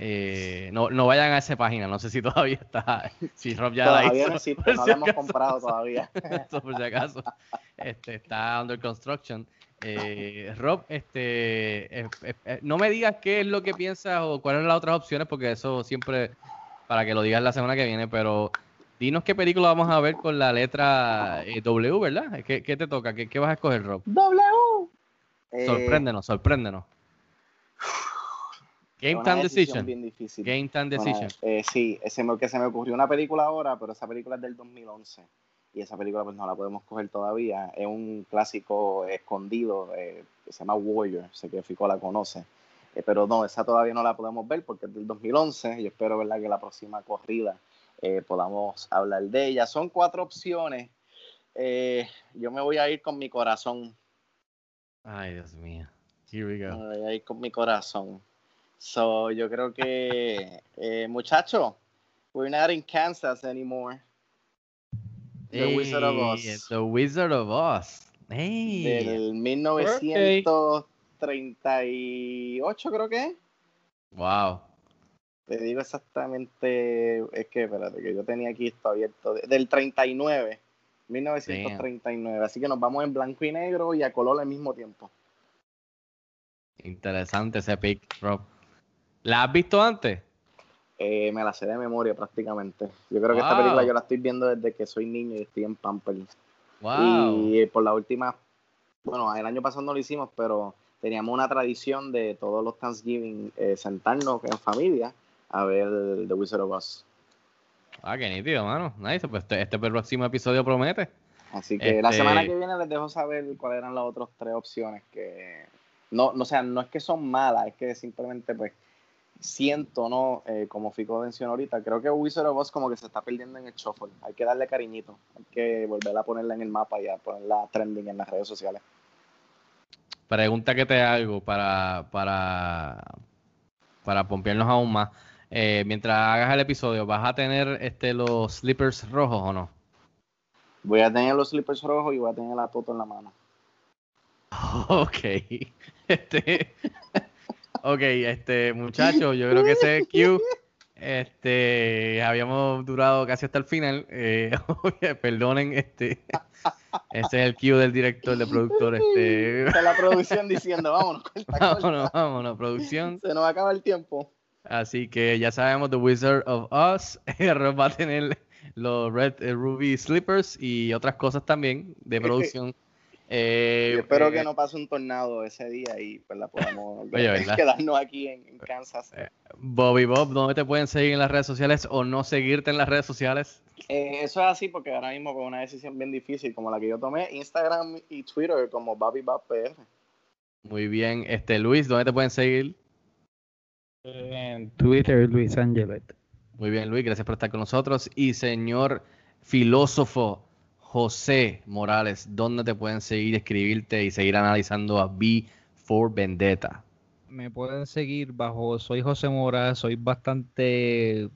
Eh, no, no vayan a esa página, no sé si todavía está, si Rob ya la Todavía hizo, no existe, por no si la hemos acaso. comprado todavía. Eso por si acaso. Este, está under construction. Eh, Rob, este, eh, eh, eh, no me digas qué es lo que piensas o cuáles son las otras opciones, porque eso siempre, para que lo digas la semana que viene, pero dinos qué película vamos a ver con la letra eh, W, ¿verdad? ¿Qué, qué te toca? ¿Qué, qué vas a escoger, Rob? W. Eh, Sorpréndenos, sorpréndenos. Game Time Decision. bien difícil. Game Time Bueno, Decision. eh, sí, se me, que se me ocurrió una película ahora, pero esa película es del 2011 y esa película pues no la podemos coger todavía. Es un clásico escondido eh, que se llama Warrior, sé que Fico la conoce, Eh, pero no, esa todavía no la podemos ver porque es del 2011. Yo espero verdad que la próxima corrida eh, podamos hablar de ella. Son cuatro opciones. Eh, yo me voy a ir con mi corazón. Ay, Dios mío. Here we go. Me voy a ir con mi corazón. So, yo creo que, eh, muchacho, we're not in Kansas anymore. The Wizard of Hey, Oz. The Wizard of Oz. Hey. Del 1938, creo que. Wow. Te digo exactamente, es que, espérate, que yo tenía aquí esto abierto. de- Del 39, 1939. Así que nos vamos en blanco y negro y a color al mismo tiempo. Interesante ese pick, Rob. ¿La has visto antes? Eh, me la sé de memoria prácticamente. Yo creo que esta película yo la estoy viendo desde que soy niño y estoy en Pampers. Wow. Y por la última, bueno, el año pasado no lo hicimos, pero teníamos una tradición de todos los Thanksgiving eh, sentarnos en familia a ver The Wizard of Oz. Ah, qué nítido, mano. Nice. Pues este, este próximo episodio promete. Así que la Este- semana que viene les dejo saber cuáles eran las otras tres opciones que no, no, o sea, no es que son malas, es que simplemente pues siento, ¿no? Eh, como Fico mencionó ahorita, creo que Wizard of Oz como que se está perdiendo en el shuffle. Hay que darle cariñito, hay que volver a ponerla en el mapa y a ponerla trending en las redes sociales. Pregunta que te hago para, para, para pompearnos aún más. Eh, mientras hagas el episodio, ¿vas a tener este los slippers rojos o no? Voy a tener los slippers rojos y voy a tener la toto en la mano. Ok. Este. Ok, este, muchachos, yo creo que ese es Q. Este, habíamos durado casi hasta el final. Eh, perdonen, este. Ese es el Q del director, de productor. Este. Está la producción diciendo, vámonos, corta, corta. Vámonos, vámonos, producción. Se nos acaba el tiempo. Así que ya sabemos, The Wizard of Oz va a tener los Red eh, Ruby Slippers y otras cosas también de producción. Eh, Y espero eh, que no pase un tornado ese día y pues la podamos quedarnos aquí en, en Kansas. Bobby Bob, ¿dónde te pueden seguir en las redes sociales o no seguirte en las redes sociales? Eh, eso es así porque ahora mismo con una decisión bien difícil como la que yo tomé, Instagram y Twitter como Bobby Bob PR. Muy bien, este Luis, ¿dónde te pueden seguir? En Twitter, Luis Angelet. Muy bien, Luis, gracias por estar con nosotros. Y señor filósofo José Morales, ¿dónde te pueden seguir, escribirte y seguir analizando a B for Vendetta? Me pueden seguir bajo Soy José Mora, soy bastante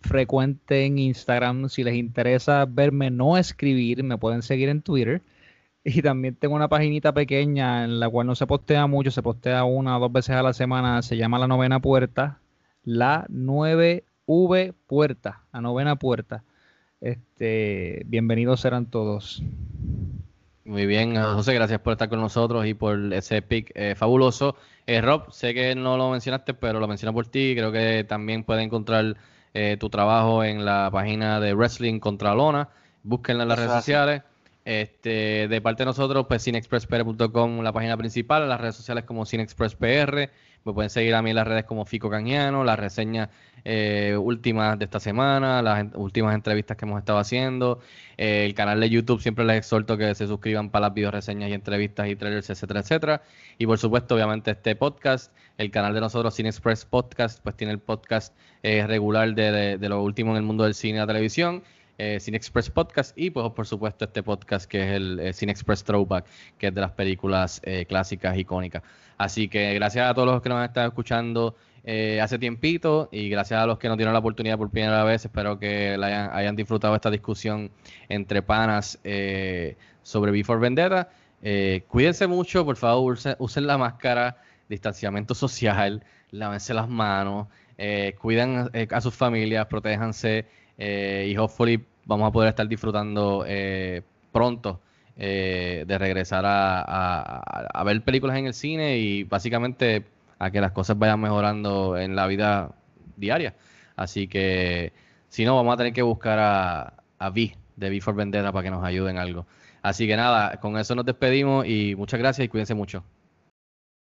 frecuente en Instagram. Si les interesa verme no escribir, me pueden seguir en Twitter. Y también tengo una paginita pequeña en la cual no se postea mucho, se postea una o dos veces a la semana. Se llama La Novena Puerta. La 9V Puerta. La Novena Puerta. Este, bienvenidos serán todos. Muy bien, José, gracias por estar con nosotros y por ese pick eh, fabuloso. Eh, Rob, sé que no lo mencionaste, pero lo menciono por ti. Creo que también pueden encontrar eh, tu trabajo en la página de Wrestling contra Lona. Búsquenla en las Eso redes sociales. Este, de parte de nosotros, pues cinexpresspr.com, la página principal, las redes sociales como cinexpresspr. Me pueden seguir a mí en las redes como Fico Cañano, las reseñas eh, últimas de esta semana, las últimas entrevistas que hemos estado haciendo. Eh, el canal de YouTube siempre les exhorto que se suscriban para las video reseñas y entrevistas y trailers, etcétera, etcétera. Y por supuesto, obviamente, este podcast, el canal de nosotros, Cine Express Podcast, pues tiene el podcast eh, regular de- de lo último en el mundo del cine y la televisión. Eh, Cine Express Podcast y pues por supuesto este podcast que es el eh, Cine Express Throwback que es de las películas eh, clásicas icónicas. Así que gracias a todos los que nos han estado escuchando eh, hace tiempito y gracias a los que nos dieron la oportunidad por primera vez espero que hayan, disfrutado esta discusión entre panas sobre Before Vendetta. Cuídense mucho por favor usen, usen la máscara distanciamiento social lávense las manos cuiden eh, a sus familias protéjanse eh, y hopefully vamos a poder estar disfrutando eh, pronto eh, de regresar a, a- ver películas en el cine y básicamente a que las cosas vayan mejorando en la vida diaria. Así que si no, vamos a tener que buscar a, a V de V for Vendetta para que nos ayuden en algo. Así que nada, con eso nos despedimos y muchas gracias y cuídense mucho.